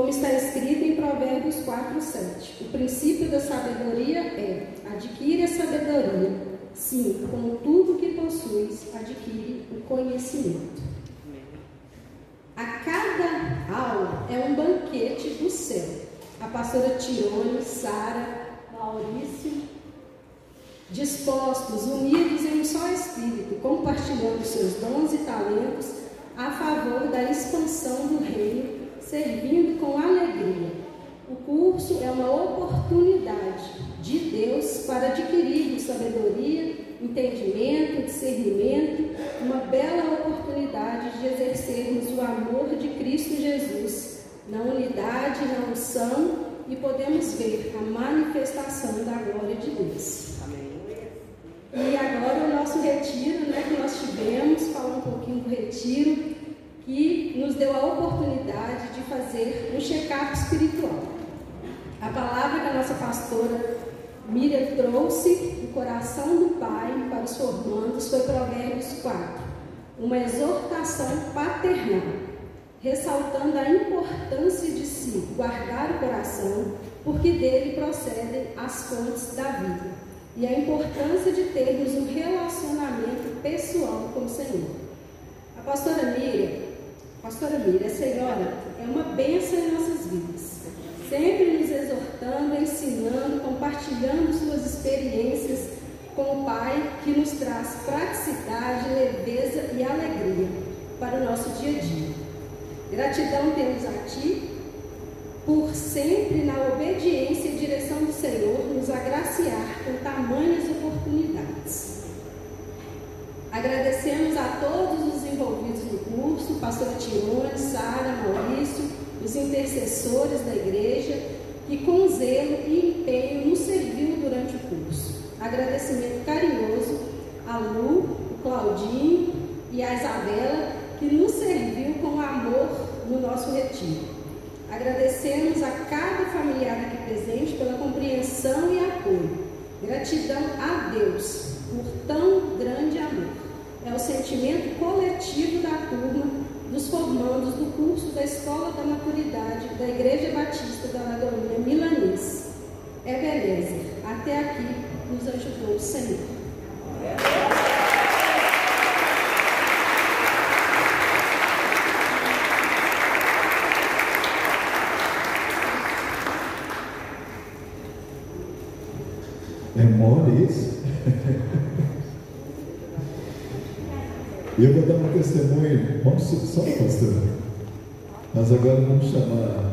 Como está escrito em Provérbios 4, 7. O princípio da sabedoria é: adquire a sabedoria. Sim, com tudo que possuis, adquire o conhecimento. A cada aula é um banquete do céu. A pastora Tione, Sara, Maurício, dispostos, unidos em um só espírito, compartilhando seus dons e talentos a favor da expansão do reino servindo com alegria. O curso é uma oportunidade de Deus para adquirir sabedoria, entendimento, discernimento, uma bela oportunidade de exercermos o amor de Cristo Jesus na unidade, na unção e podemos ver a manifestação da glória de Deus. E agora o nosso retiro, né, que nós tivemos, falar um pouquinho do retiro, que nos deu a oportunidade de fazer um check-up espiritual. A palavra que a nossa pastora Miriam trouxe do coração do Pai para os formandos foi Provérbios 4, uma exortação paternal, ressaltando a importância de se guardar o coração, porque dele procedem as fontes da vida, e a importância de termos um relacionamento pessoal com o Senhor. A pastora Miriam Pastora Mira, a senhora é uma bênção em nossas vidas, sempre nos exortando, ensinando, compartilhando suas experiências com o Pai, que nos traz praticidade, leveza e alegria para o nosso dia a dia. Gratidão temos a Ti por sempre, na obediência e direção do Senhor, nos agraciar com tamanhas oportunidades. Agradecemos a todos os envolvidos curso, pastor Tirone, Sara, Maurício, os intercessores da igreja, que com zelo e empenho nos serviu durante o curso. Agradecimento carinhoso a Lu, o Claudinho e a Isabela, que nos serviu com amor no nosso retiro. Agradecemos a cada familiar aqui presente pela compreensão e apoio. Gratidão a Deus por tão grande amor. É o sentimento coletivo da turma dos formandos do curso da Escola da Maturidade da Igreja Batista da Lagoinha Milanês. É beleza. Até aqui nos ajudou o Senhor. É mole isso? E eu vou dar um testemunho. Vamos só, pastor. Nós agora vamos chamar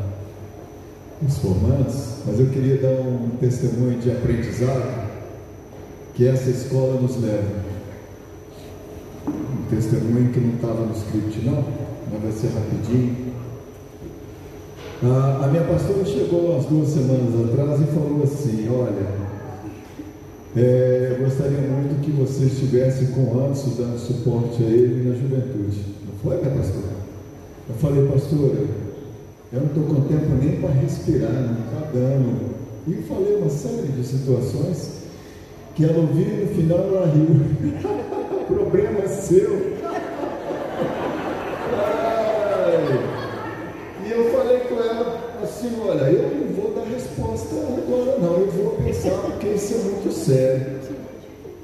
os formandos, mas eu queria dar um testemunho de aprendizado que essa escola nos leva. Um testemunho que não estava no script não, mas vai ser rapidinho. A, a minha pastora chegou umas duas semanas atrás e falou assim, olha, é, gostaria muito que você estivesse com o Anderson dando suporte a ele na juventude. Não foi, minha pastora? Eu falei, pastora, eu não estou com tempo nem para respirar, não está dando. E falei uma série de situações que ela ouviu e no final ela riu. problema seu. Ai. E eu falei com ela assim, olha, eu não vou dar resposta agora eu pensar porque isso é muito sério.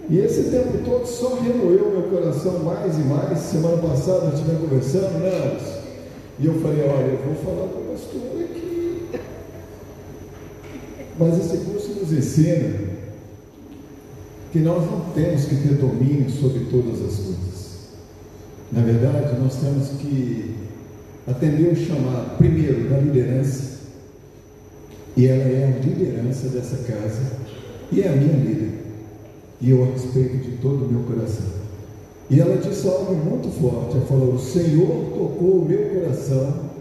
E esse tempo todo só remoeu meu coração mais e mais. Semana passada nós estivemos conversando, né? E eu falei, olha, eu vou falar com o pastor aqui. Mas esse curso nos ensina que nós não temos que ter domínio sobre todas as coisas. Na verdade, nós temos que atender o chamado, primeiro, da liderança. E ela é a liderança dessa casa e é a minha líder. E eu a respeito de todo o meu coração. E ela disse algo muito forte. Ela falou: O Senhor tocou o meu coração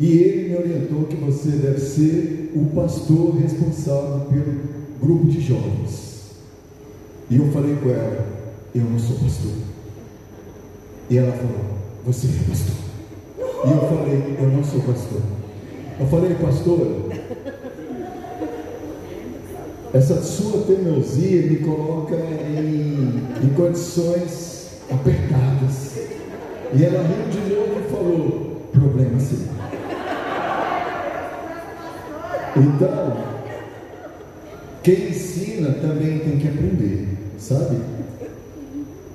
e Ele me orientou que você deve ser o pastor responsável pelo grupo de jovens. E eu falei com ela: Eu não sou pastor. E ela falou: Você é pastor. E eu falei: Eu não sou pastor. Eu falei, pastor, essa sua teimosia me coloca em, em condições apertadas. E ela riu de novo e falou: problema sim. Então, quem ensina também tem que aprender, sabe?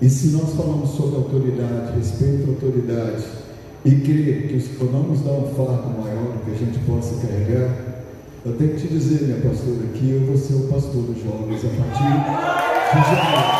E se nós falamos sobre autoridade, respeito à autoridade, e crer que os não nos um fardo maior que a gente possa carregar, eu tenho que te dizer, minha pastora, que eu vou ser o pastor dos jovens a partir de janeiro.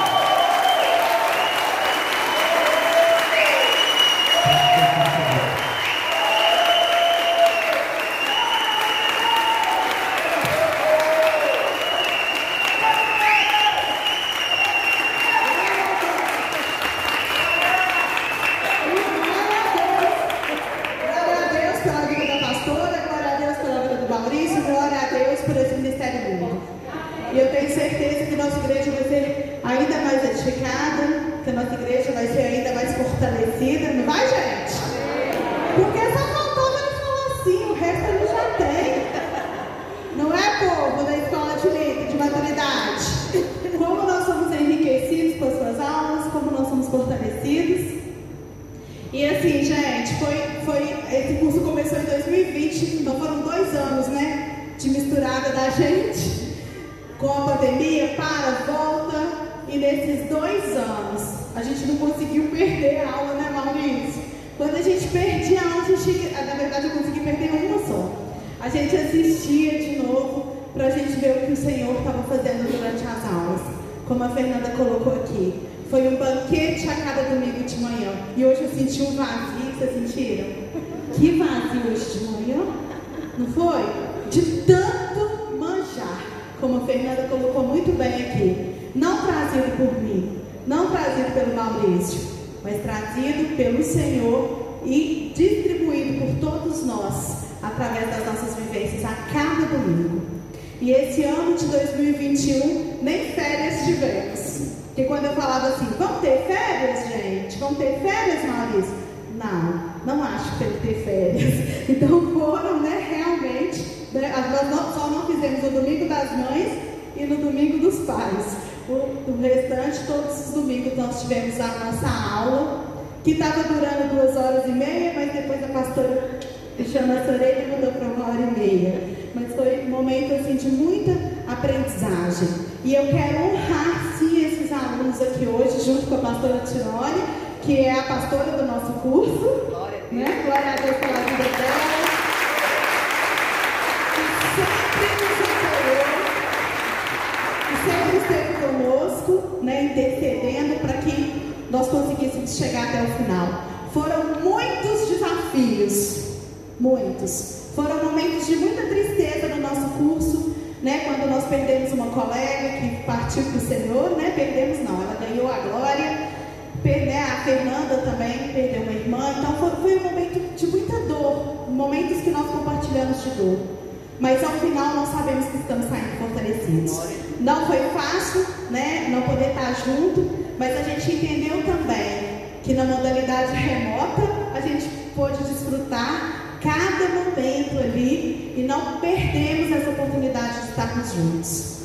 e não perdemos essa oportunidade de estarmos juntos.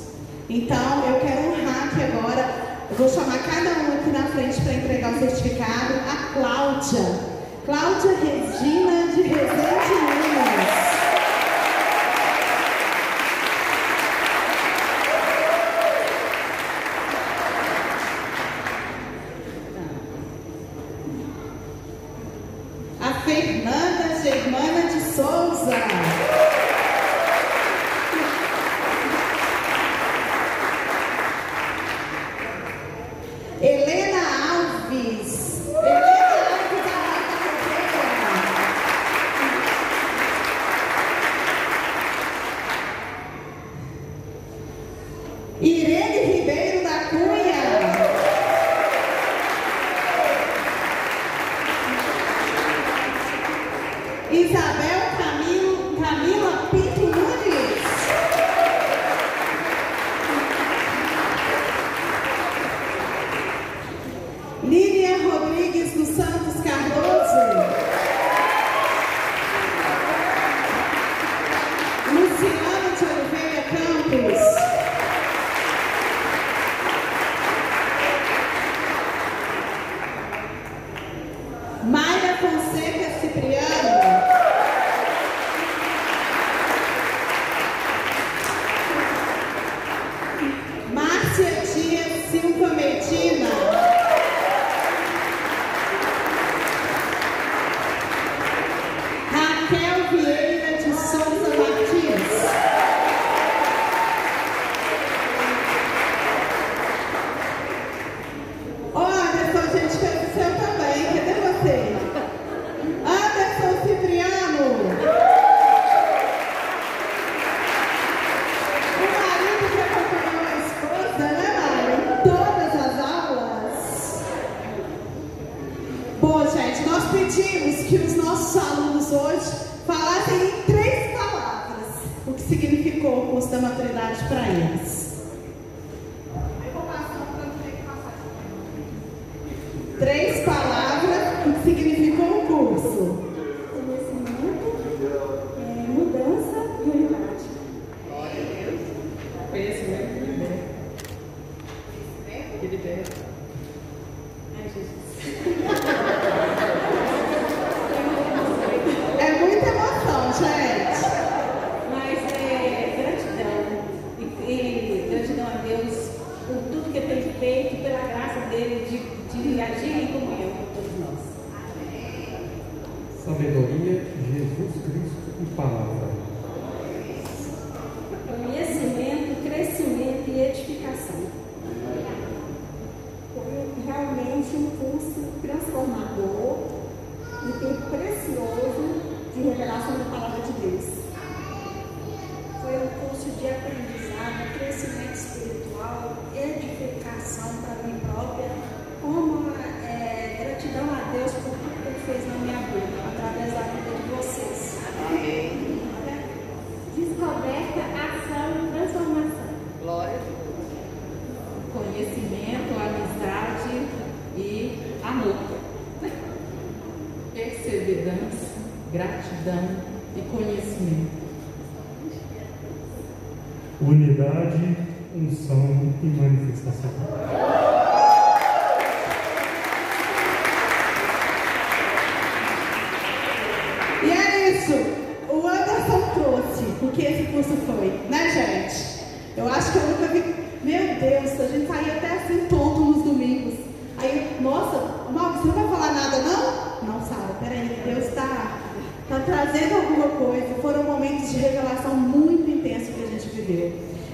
Então, eu quero honrar aqui agora. Eu vou chamar cada um aqui na frente para entregar o certificado. A Cláudia. Cláudia Regina de Resende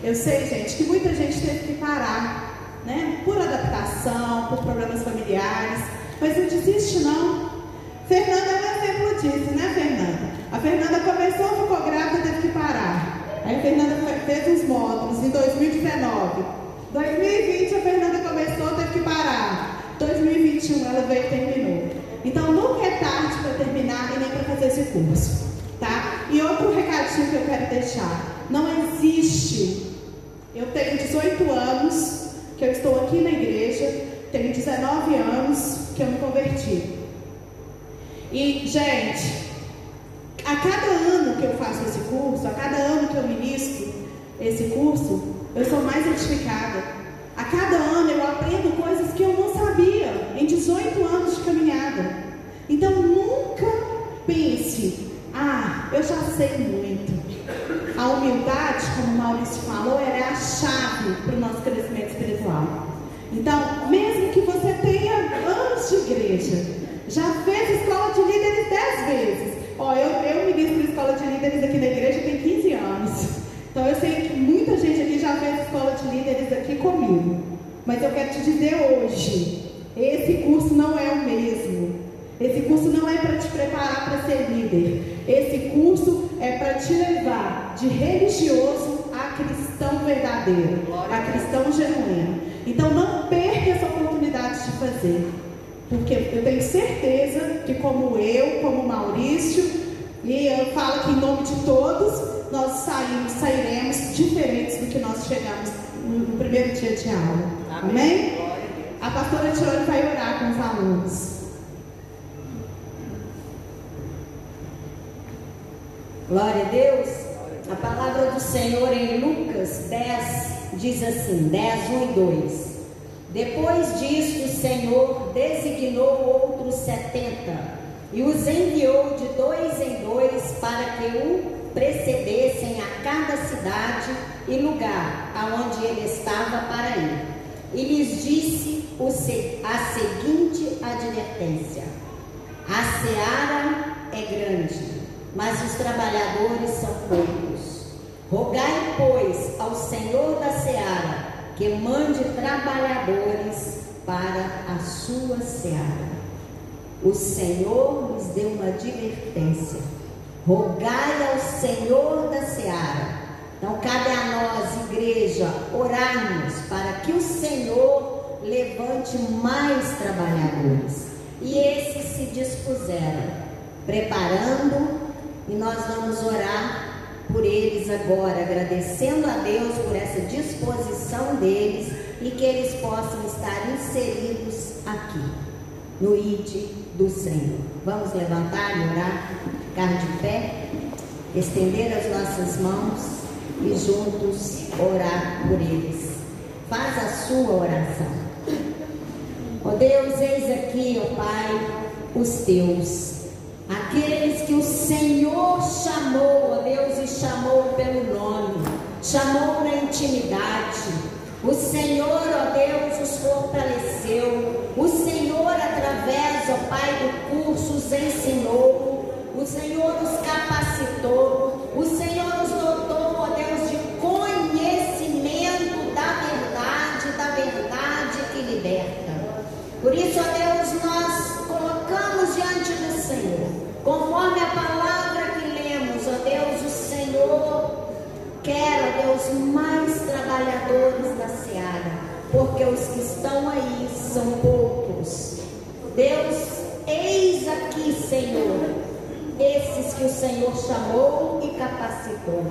Eu sei, gente, que muita gente teve que parar, né? Por adaptação, por problemas familiares. Mas não desiste, não. Fernanda é um exemplo disso, né, Fernanda? A Fernanda começou, ficou grávida, teve que parar. Aí a Fernanda fez os módulos em 2019. 2020 a Fernanda começou, teve que parar. 2021 ela veio e terminou. Então nunca é tarde para terminar e nem para fazer esse curso, tá? E outro recadinho que eu quero deixar: não existe. Eu tenho 18 anos que eu estou aqui na igreja, tenho 19 anos que eu me converti. E, gente, a cada ano que eu faço esse curso, a cada ano que eu ministro esse curso, eu sou mais edificada. A cada ano eu aprendo coisas que eu não sabia em 18 anos de caminhada. Então nunca pense, ah, eu já sei muito. A humildade, como Maurício falou, é a chave para o nosso crescimento espiritual. Então, mesmo que você tenha anos de igreja, já fez escola de líderes dez vezes. Ó, eu, eu ministro escola de líderes aqui na igreja tem 15 anos. Então eu sei que muita gente aqui já fez escola de líderes aqui comigo. Mas eu quero te dizer hoje, esse curso não é o mesmo. Esse curso não é para te preparar para ser líder. Esse curso é para te levar de religioso a cristão verdadeiro, a cristão genuíno. Então não perca essa oportunidade de fazer. Porque eu tenho certeza que como eu, como Maurício, e eu falo que em nome de todos, nós saímos, sairemos diferentes do que nós chegamos no primeiro dia de aula. Amém? Amém? A pastora Tione vai orar com os alunos. Glória a Deus. A palavra do Senhor em Lucas 10 diz assim: 10, 1 e 2. Depois disso, o Senhor designou outros setenta e os enviou de dois em dois para que o precedessem a cada cidade e lugar aonde ele estava para ir. E lhes disse a seguinte advertência: A seara é grande, mas os trabalhadores são poucos. Rogai, pois, ao Senhor da seara que mande trabalhadores para a sua seara. O Senhor nos deu uma advertência. Rogai ao Senhor da seara. Então cabe a nós, igreja, orarmos para que o Senhor levante mais trabalhadores. E esses se dispuseram, preparando, e nós vamos orar por eles agora, agradecendo a Deus por essa disposição deles e que eles possam estar inseridos aqui, no ID do Senhor. Vamos levantar e orar, ficar de pé, estender as nossas mãos e juntos orar por eles. Faz a sua oração. Ó oh Deus, eis aqui, ó oh Pai, os teus Aqueles que o Senhor chamou, ó Deus, e chamou pelo nome, chamou na intimidade. O Senhor, ó Deus, os fortaleceu. O Senhor, através, ó Pai, do curso, os ensinou. O Senhor os capacitou. O Senhor nos dotou, ó Deus, de conhecimento da verdade, da verdade que liberta. Por isso, ó Deus, nós Conforme a palavra que lemos, ó Deus, o Senhor quer, ó Deus, mais trabalhadores da seara, porque os que estão aí são poucos. Deus, eis aqui, Senhor, esses que o Senhor chamou e capacitou.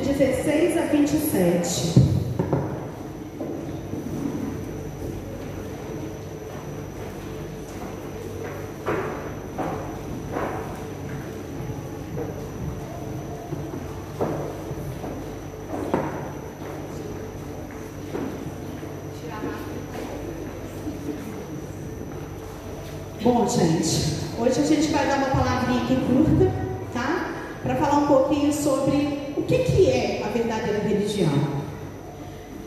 De 16 a 27. Bom, gente, hoje a gente vai dar uma palavrinha aqui curta, tá? Para falar um pouquinho sobre o que, que é a verdadeira religião.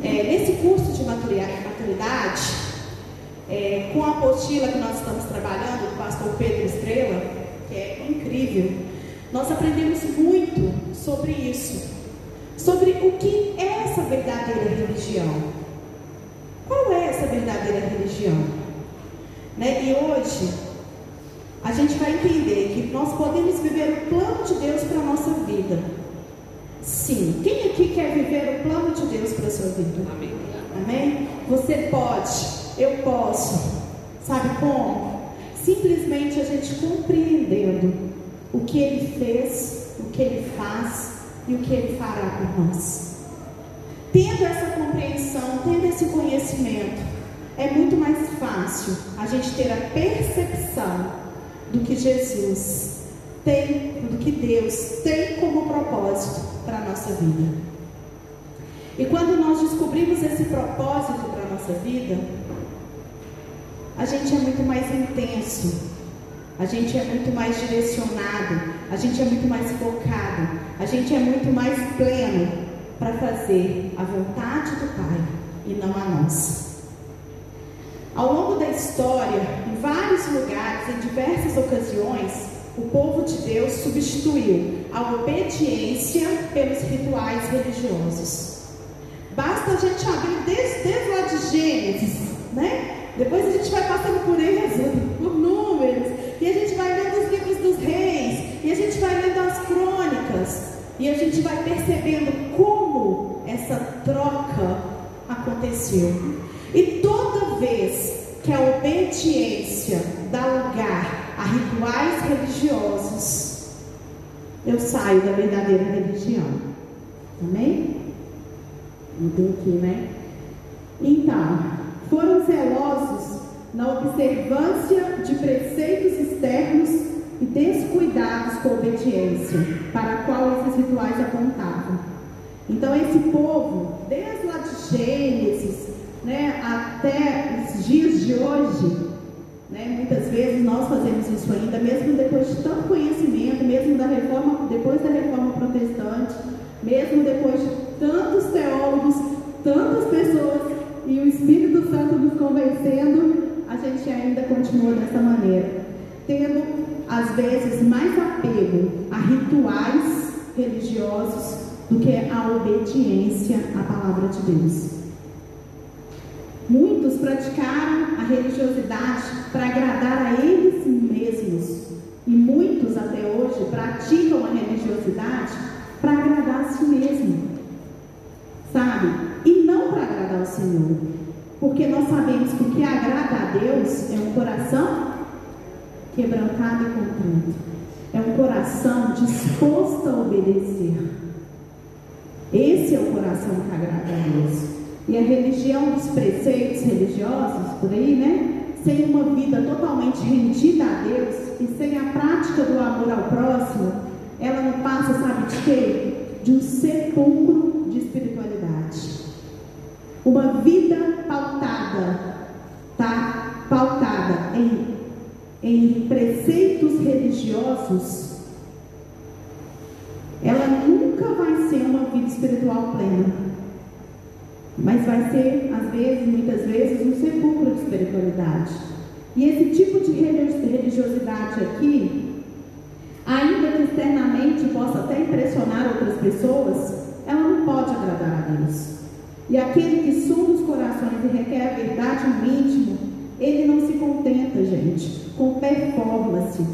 É, nesse curso de maturidade, maturidade é, com a apostila que nós estamos trabalhando, do pastor Pedro Estrela, que é incrível, nós aprendemos muito sobre isso. Sobre o que é essa verdadeira religião. Qual é essa verdadeira religião? Né? E hoje a gente vai entender que nós podemos viver o plano de Deus para a nossa vida. Sim. Quem aqui quer viver o plano de Deus para a sua vida? Amém. Amém? Você pode, eu posso. Sabe como? Simplesmente a gente compreendendo o que Ele fez, o que Ele faz e o que Ele fará por nós. Tendo essa compreensão, tendo esse conhecimento, é muito mais fácil a gente ter a percepção do que Jesus tem, do que Deus tem como propósito para a nossa vida. E quando nós descobrimos esse propósito para a nossa vida, a gente é muito mais intenso, a gente é muito mais direcionado, a gente é muito mais focado, a gente é muito mais pleno para fazer a vontade do Pai e não a nossa. Ao longo da história, em vários lugares, em diversas ocasiões, o povo de Deus substituiu a obediência pelos rituais religiosos. Basta a gente abrir desde, desde lá de Gênesis, né? Depois a gente vai passando por Êxodo, por números, e a gente vai lendo os livros dos reis, e a gente vai lendo as crônicas, e a gente vai percebendo como essa troca aconteceu. E toda vez que a obediência dá lugar a rituais religiosos, eu saio da verdadeira religião. Amém? Mudou aqui, né? Então, foram zelosos na observância de preceitos externos e descuidados com a obediência, para a qual esses rituais apontavam. Então, esse povo, desde lá de Gênesis, né, até os dias de hoje, né, muitas vezes nós fazemos isso ainda, mesmo depois de tanto conhecimento, mesmo da reforma, depois da reforma protestante, mesmo depois de tantos teólogos, tantas pessoas e o Espírito Santo nos convencendo, a gente ainda continua dessa maneira, tendo às vezes mais apego a rituais religiosos do que a obediência à palavra de Deus. Muitos praticaram a religiosidade para agradar a eles mesmos. E muitos até hoje praticam a religiosidade para agradar a si mesmo. Sabe? E não para agradar o Senhor. Porque nós sabemos que o que agrada a Deus é um coração quebrantado e contrito. É um coração disposto a obedecer. Esse é o coração que agrada a Deus. E a religião dos preceitos religiosos, por aí, né? sem uma vida totalmente rendida a Deus e sem a prática do amor ao próximo, ela não passa, sabe de quê? De um sepulcro de espiritualidade. Uma vida pautada, tá? Pautada em, em preceitos religiosos, ela nunca vai ser uma espiritual plena. Mas vai ser, às vezes, muitas vezes, um sepulcro de espiritualidade. E esse tipo de religiosidade aqui, ainda que externamente possa até impressionar outras pessoas, ela não pode agradar a Deus. E aquele que sonda os corações e requer a verdade no íntimo, ele não se contenta, gente, com performance.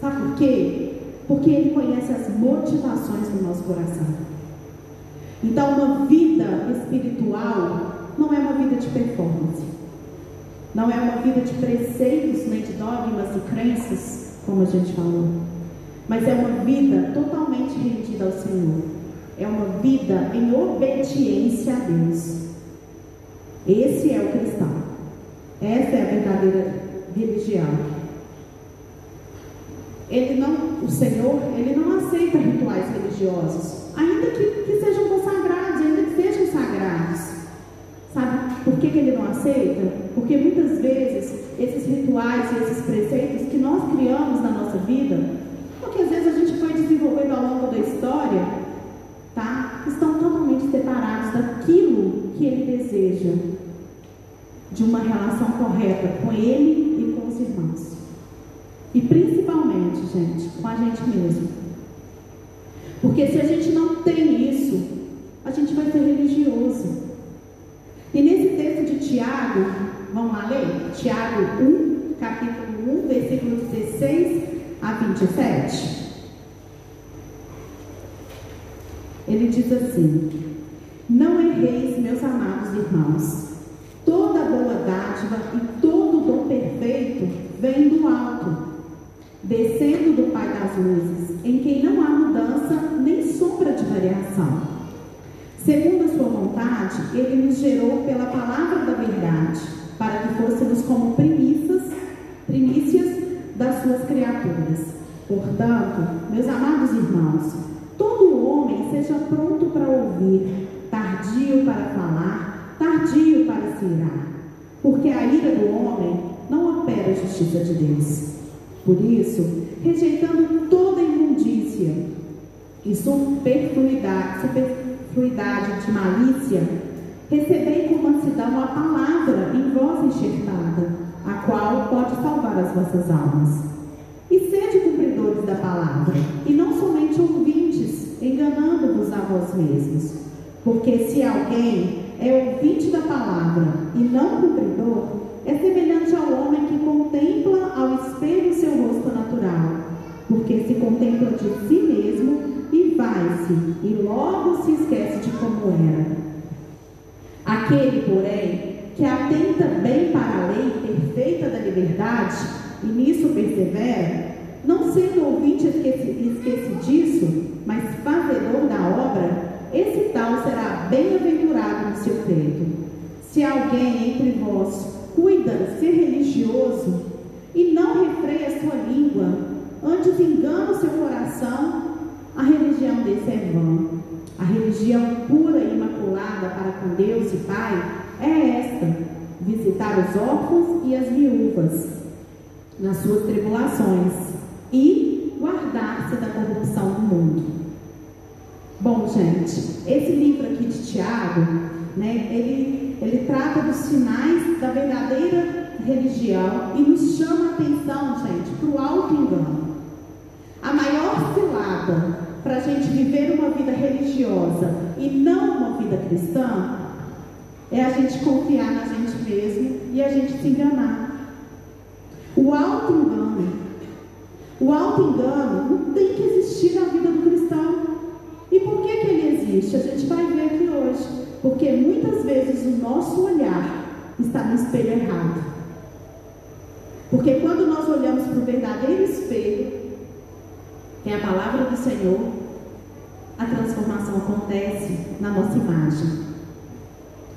Sabe por quê? Porque ele conhece as motivações do nosso coração. Então, uma vida espiritual não é uma vida de performance. Não é uma vida de preceitos, nem de dogmas e crenças, como a gente falou. Mas é uma vida totalmente rendida ao Senhor. É uma vida em obediência a Deus. Esse é o cristão. Essa é a verdadeira religião. Ele não, o Senhor, ele não aceita rituais religiosos, ainda que, que sejam consagrados, ainda que sejam sagrados. Sabe por que, que ele não aceita? Porque muitas vezes esses rituais e esses preceitos que nós criamos na nossa vida, porque às vezes a gente foi desenvolvendo ao longo da história, tá? Estão totalmente separados daquilo que ele deseja de uma relação correta com ele e com os irmãos. E principalmente, gente, com a gente mesmo. Porque se a gente não tem isso, a gente vai ser religioso. E nesse texto de Tiago, vamos lá ler? Tiago 1, capítulo 1, versículo 16 a 27. Ele diz assim: Não erreis, meus amados irmãos. Toda boa dádiva e todo dom perfeito vem do alto descendo do Pai das luzes, em quem não há mudança nem sombra de variação. Segundo a sua vontade, ele nos gerou pela palavra da verdade, para que fôssemos como primícias, primícias das suas criaturas. Portanto, meus amados irmãos, todo homem seja pronto para ouvir, tardio para falar, tardio para se irar, porque a ira do homem não opera a justiça de Deus. Por isso, rejeitando toda imundícia e superfluidade, superfluidade de malícia, recebei com mansidão a palavra em vós enxertada, a qual pode salvar as vossas almas. E sede cumpridores da palavra, e não somente ouvintes, enganando-vos a vós mesmos. Porque se alguém é ouvinte da palavra e não cumpridor, é semelhante ao homem que contempla ao espelho seu rosto natural, porque se contempla de si mesmo e vai-se, e logo se esquece de como era. Aquele, porém, que atenta bem para a lei perfeita da liberdade, e nisso persevera, não sendo ouvinte esquecidiço, mas fazedor da obra, esse tal será bem-aventurado no seu feito. Se alguém entre vós cuida ser religioso e não refreia sua língua, antes engana o seu coração, a religião desse é vã. A religião pura e imaculada para com Deus e Pai é esta: visitar os órfãos e as viúvas nas suas tribulações e guardar-se da corrupção do mundo. Bom, gente, esse livro aqui de Tiago, né, ele, ele trata dos sinais da verdadeira religião e nos chama a atenção, gente, para o auto-engano. A maior cilada para a gente viver uma vida religiosa e não uma vida cristã é a gente confiar na gente mesmo e a gente se enganar. O auto-engano, o auto-engano não tem que existir na vida do cristão. E por que, que ele existe? A gente vai ver. Porque muitas vezes o nosso olhar está no espelho errado. Porque quando nós olhamos para o verdadeiro espelho, que é a palavra do Senhor, a transformação acontece na nossa imagem,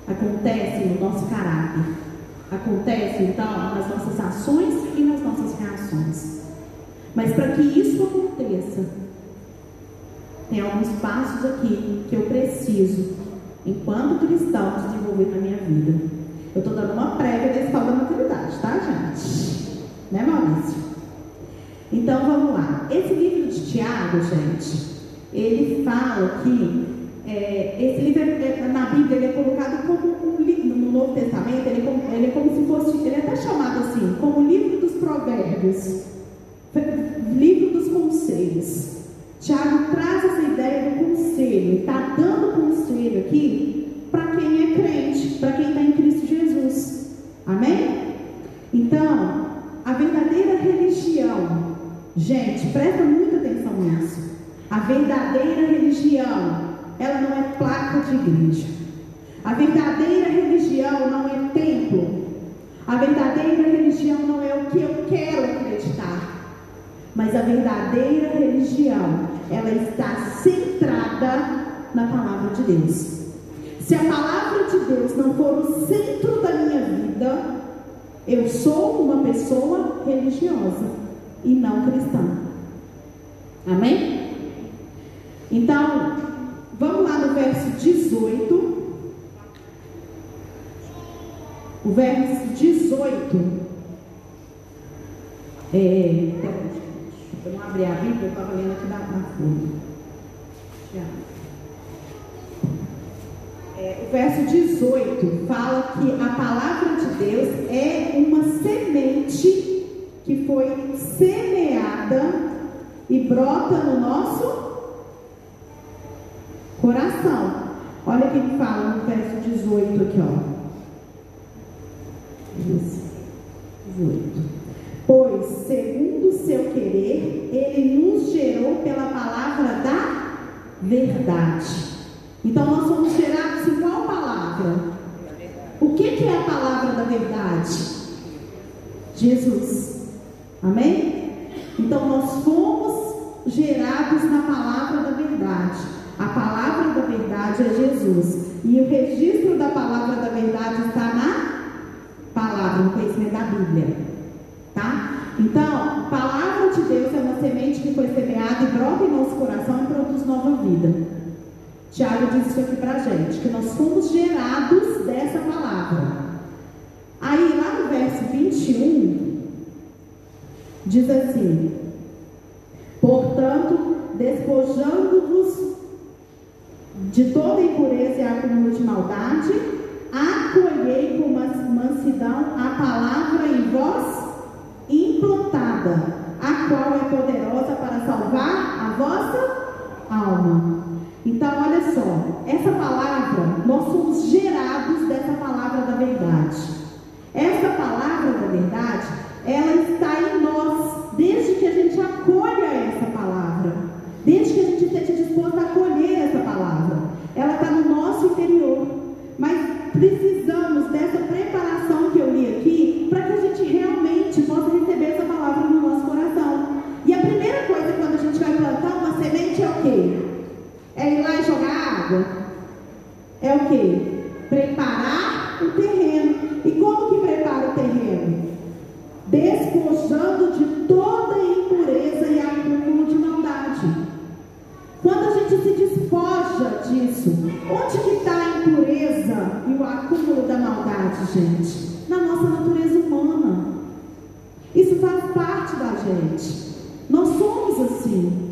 acontece no nosso caráter, acontece então nas nossas ações e nas nossas reações. Mas para que isso aconteça, tem alguns passos aqui que eu preciso, enquanto cristão, desenvolver na minha vida. Eu estou dando uma prévia da escola da maturidade, tá, gente? Né, Maurício? Então vamos lá. Esse livro de Tiago, gente, ele fala que é, esse livro é- é- na Bíblia ele é colocado como um livro no Novo Testamento, ele é, ele é como se fosse, ele é até chamado assim, como o livro dos provérbios, livro dos conselhos. Tiago traz essa ideia do conselho, está dando conselho aqui para quem é crente, para quem está em Cristo Jesus. Amém? Então, a verdadeira religião, gente, presta muita atenção nisso. A verdadeira religião, ela não é placa de igreja. A verdadeira religião não é templo. A verdadeira religião não é o que eu quero acreditar. Mas a verdadeira religião, ela está centrada na palavra de Deus. Se a palavra de Deus não for o centro da minha vida, eu sou uma pessoa religiosa e não cristã. Amém? Então, vamos lá no verso 18. O verso 18. É, eu não abri a Bíblia, eu estava lendo aqui na, na folha. É, o verso 18 fala que a palavra de Deus é uma semente que foi semeada e brota no nosso coração. Olha o que fala no verso 18 aqui, ó. Isso. 18. Pois, segundo o seu querer, ele nos gerou pela palavra da verdade. Então, nós somos gerados em qual palavra? O que, que é a palavra da verdade? Jesus. Amém? Então, nós fomos gerados na palavra da verdade. A palavra da verdade é Jesus. E o registro da palavra da verdade está na palavra, no conhecimento da Bíblia. Tá? Então, palavra de Deus é uma semente que foi semeada e brota em nosso coração e produz nova vida. Tiago diz isso aqui pra gente, que nós fomos gerados dessa palavra. Aí, lá no verso 21, diz assim: Portanto, despojando-vos de toda impureza e acúmulo de maldade, acolhei com mansidão a palavra em vós implantada, a qual é poderosa para salvar a vossa alma. Então, olha só, essa palavra, nós somos gerados dessa palavra da verdade. Essa palavra da verdade, ela está em nós, desde que a gente acolha essa palavra, desde que a gente esteja disposto a acolher essa palavra. Ela está no nosso interior. Mas precisamos dessa preparação que eu li aqui para que a gente realmente possa receber essa palavra no nosso coração. E a primeira coisa quando a gente vai plantar uma semente é o quê? É ir lá e jogar água? É o quê? Preparar o terreno. E como que prepara o terreno? Despojando de toda impureza e acúmulo de maldade. Quando a gente se despoja disso, onde que está a impureza e o acúmulo da maldade, gente? Na nossa natureza humana. Isso faz parte da gente. Nós somos assim.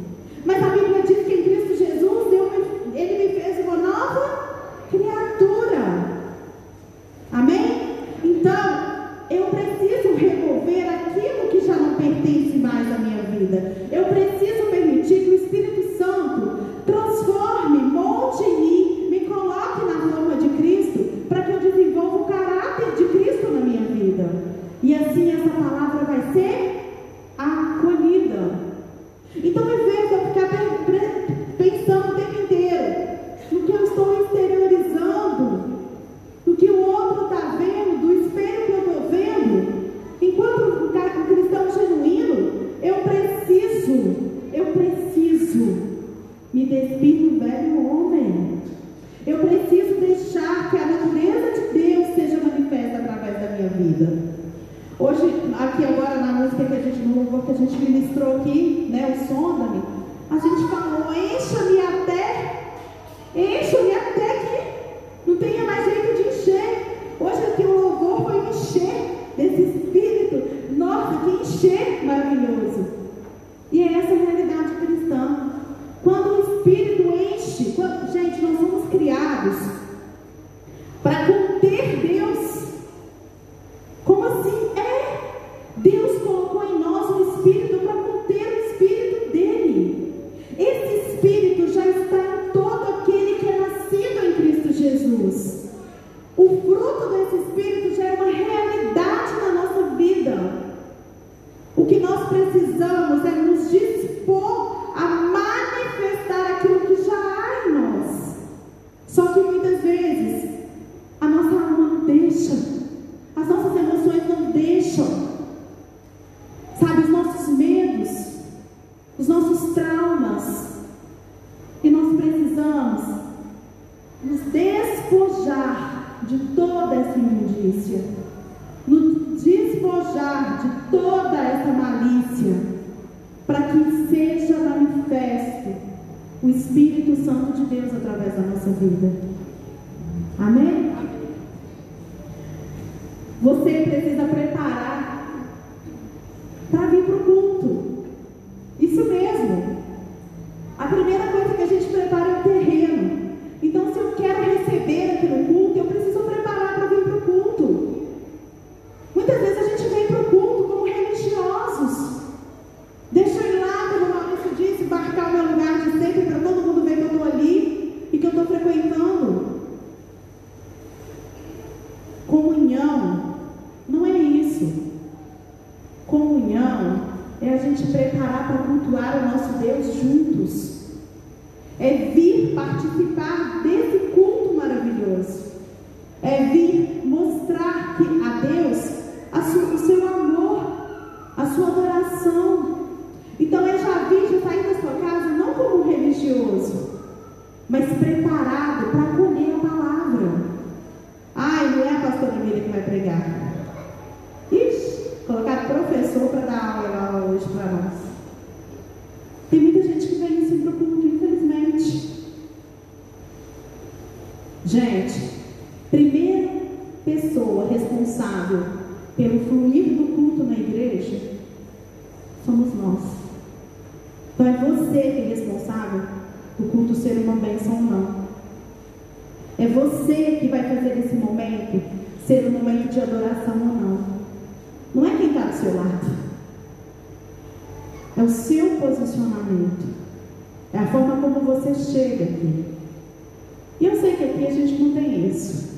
a gente não tem isso.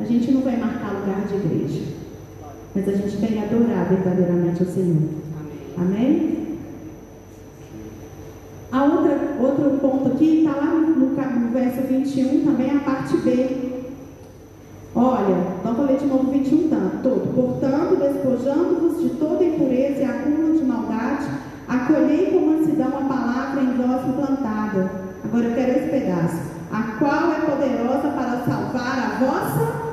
A gente não vai marcar lugar de igreja. Mas a gente vem adorar verdadeiramente ao Senhor. Amém? Amém? A outra, outro ponto aqui está lá no, no verso 21, também a parte B. Olha, não falei de novo 21 tanto, tá? todo. Portanto, despojando-vos de toda impureza e acúmulo de maldade, acolhei com mansidão a palavra em vós implantada. Agora eu quero esse pedaço a qual é poderosa para salvar a vossa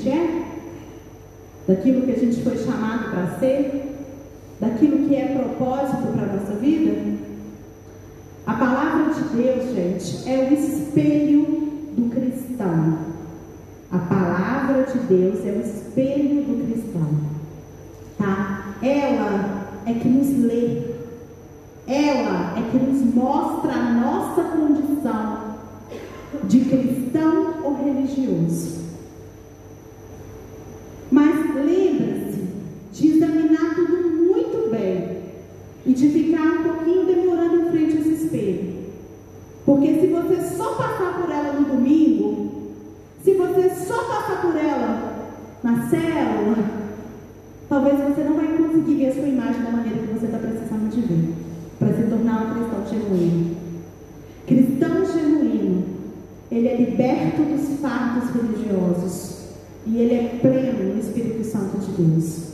gente é, daquilo que a gente foi chamado para ser, daquilo que é propósito para a nossa vida? A palavra de Deus, gente, é o espelho do cristão. A palavra de Deus é o espelho do cristão. Tá? Ela é que nos lê. Ela é que nos mostra a nossa condição de cristão ou religioso. Mas lembre-se de examinar tudo muito bem e de ficar um pouquinho demorando em frente a esse espelho. Porque se você só passar por ela no domingo, se você só passar por ela na célula, talvez você não vai conseguir ver a sua imagem da maneira que você está precisando de ver, para se tornar um cristão genuíno. Cristão genuíno, ele é liberto dos fardos religiosos e ele é pleno no Espírito Santo de Deus.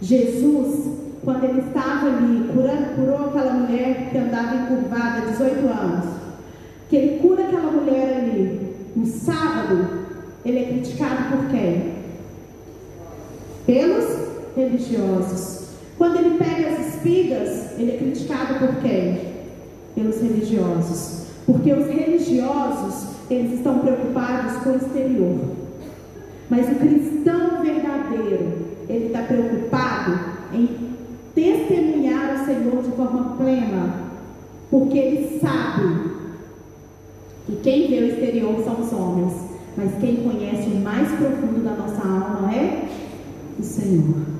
Jesus, quando ele estava ali curando, curou aquela mulher que andava encurvada há 18 anos, que ele cura aquela mulher ali no sábado, ele é criticado por quem? Pelos religiosos. Quando ele pega as espigas, ele é criticado por quem? Pelos religiosos. Porque os religiosos, eles estão preocupados com o exterior. Mas o cristão verdadeiro, ele está preocupado em testemunhar o Senhor de forma plena, porque ele sabe que quem vê o exterior são os homens, mas quem conhece o mais profundo da nossa alma é o Senhor.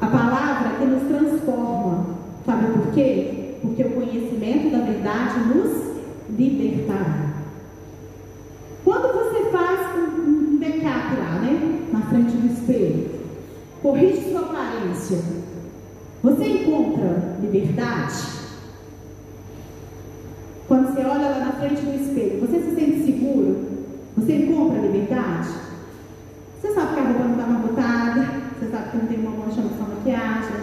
A palavra que nos transforma, sabe por quê? Porque o conhecimento da verdade nos libertará. Quando você faz um, um backup lá, né? Na frente do espelho, corrige sua aparência, você encontra liberdade? Quando você olha lá na frente do espelho, você se sente seguro? Você encontra liberdade? Você sabe que a roupa não está amarrotada, você sabe que não tem uma mancha na sua maquiagem.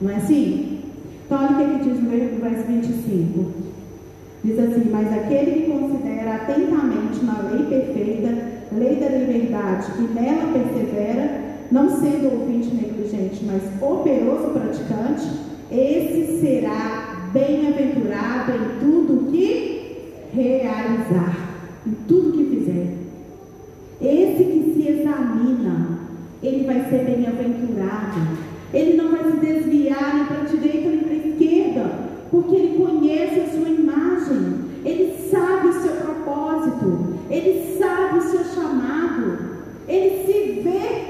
Não é assim? Então, olha o que ele diz no verso 25. Diz assim: Mas aquele que considera atentamente na lei perfeita, lei da liberdade, e nela persevera, não sendo ouvinte negligente, mas operoso praticante, esse será bem-aventurado em tudo que realizar, em tudo que fizer. Esse que se examina, ele vai ser bem-aventurado. Ele não vai se desviar nem para a direita nem para a esquerda porque Ele conhece a sua imagem, Ele sabe o seu propósito, Ele sabe o seu chamado, Ele se vê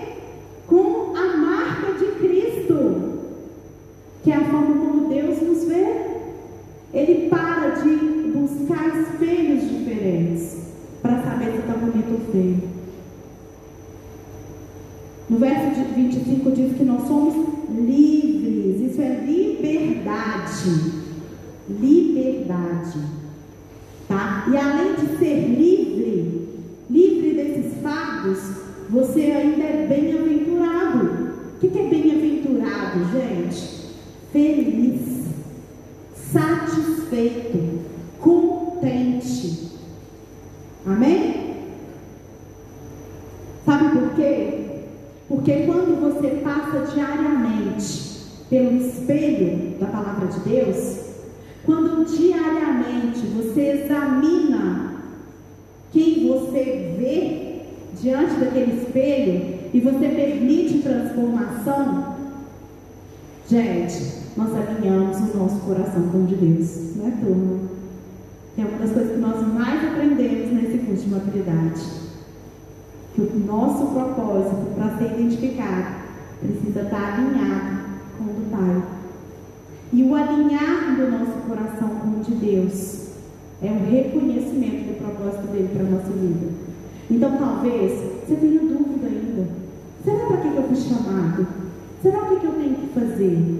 examina quem você vê diante daquele espelho e você permite transformação, gente, nós alinhamos o nosso coração com o de Deus, não é turma? É uma das coisas que nós mais aprendemos nesse curso de maturidade. Que o nosso propósito para ser identificado precisa estar alinhado com o do Pai. E o alinhar do nosso coração com o de Deus é um reconhecimento do propósito dele para a nossa vida. Então talvez você tenha dúvida ainda. Será para que, que eu fui chamado? Será o que, que eu tenho que fazer?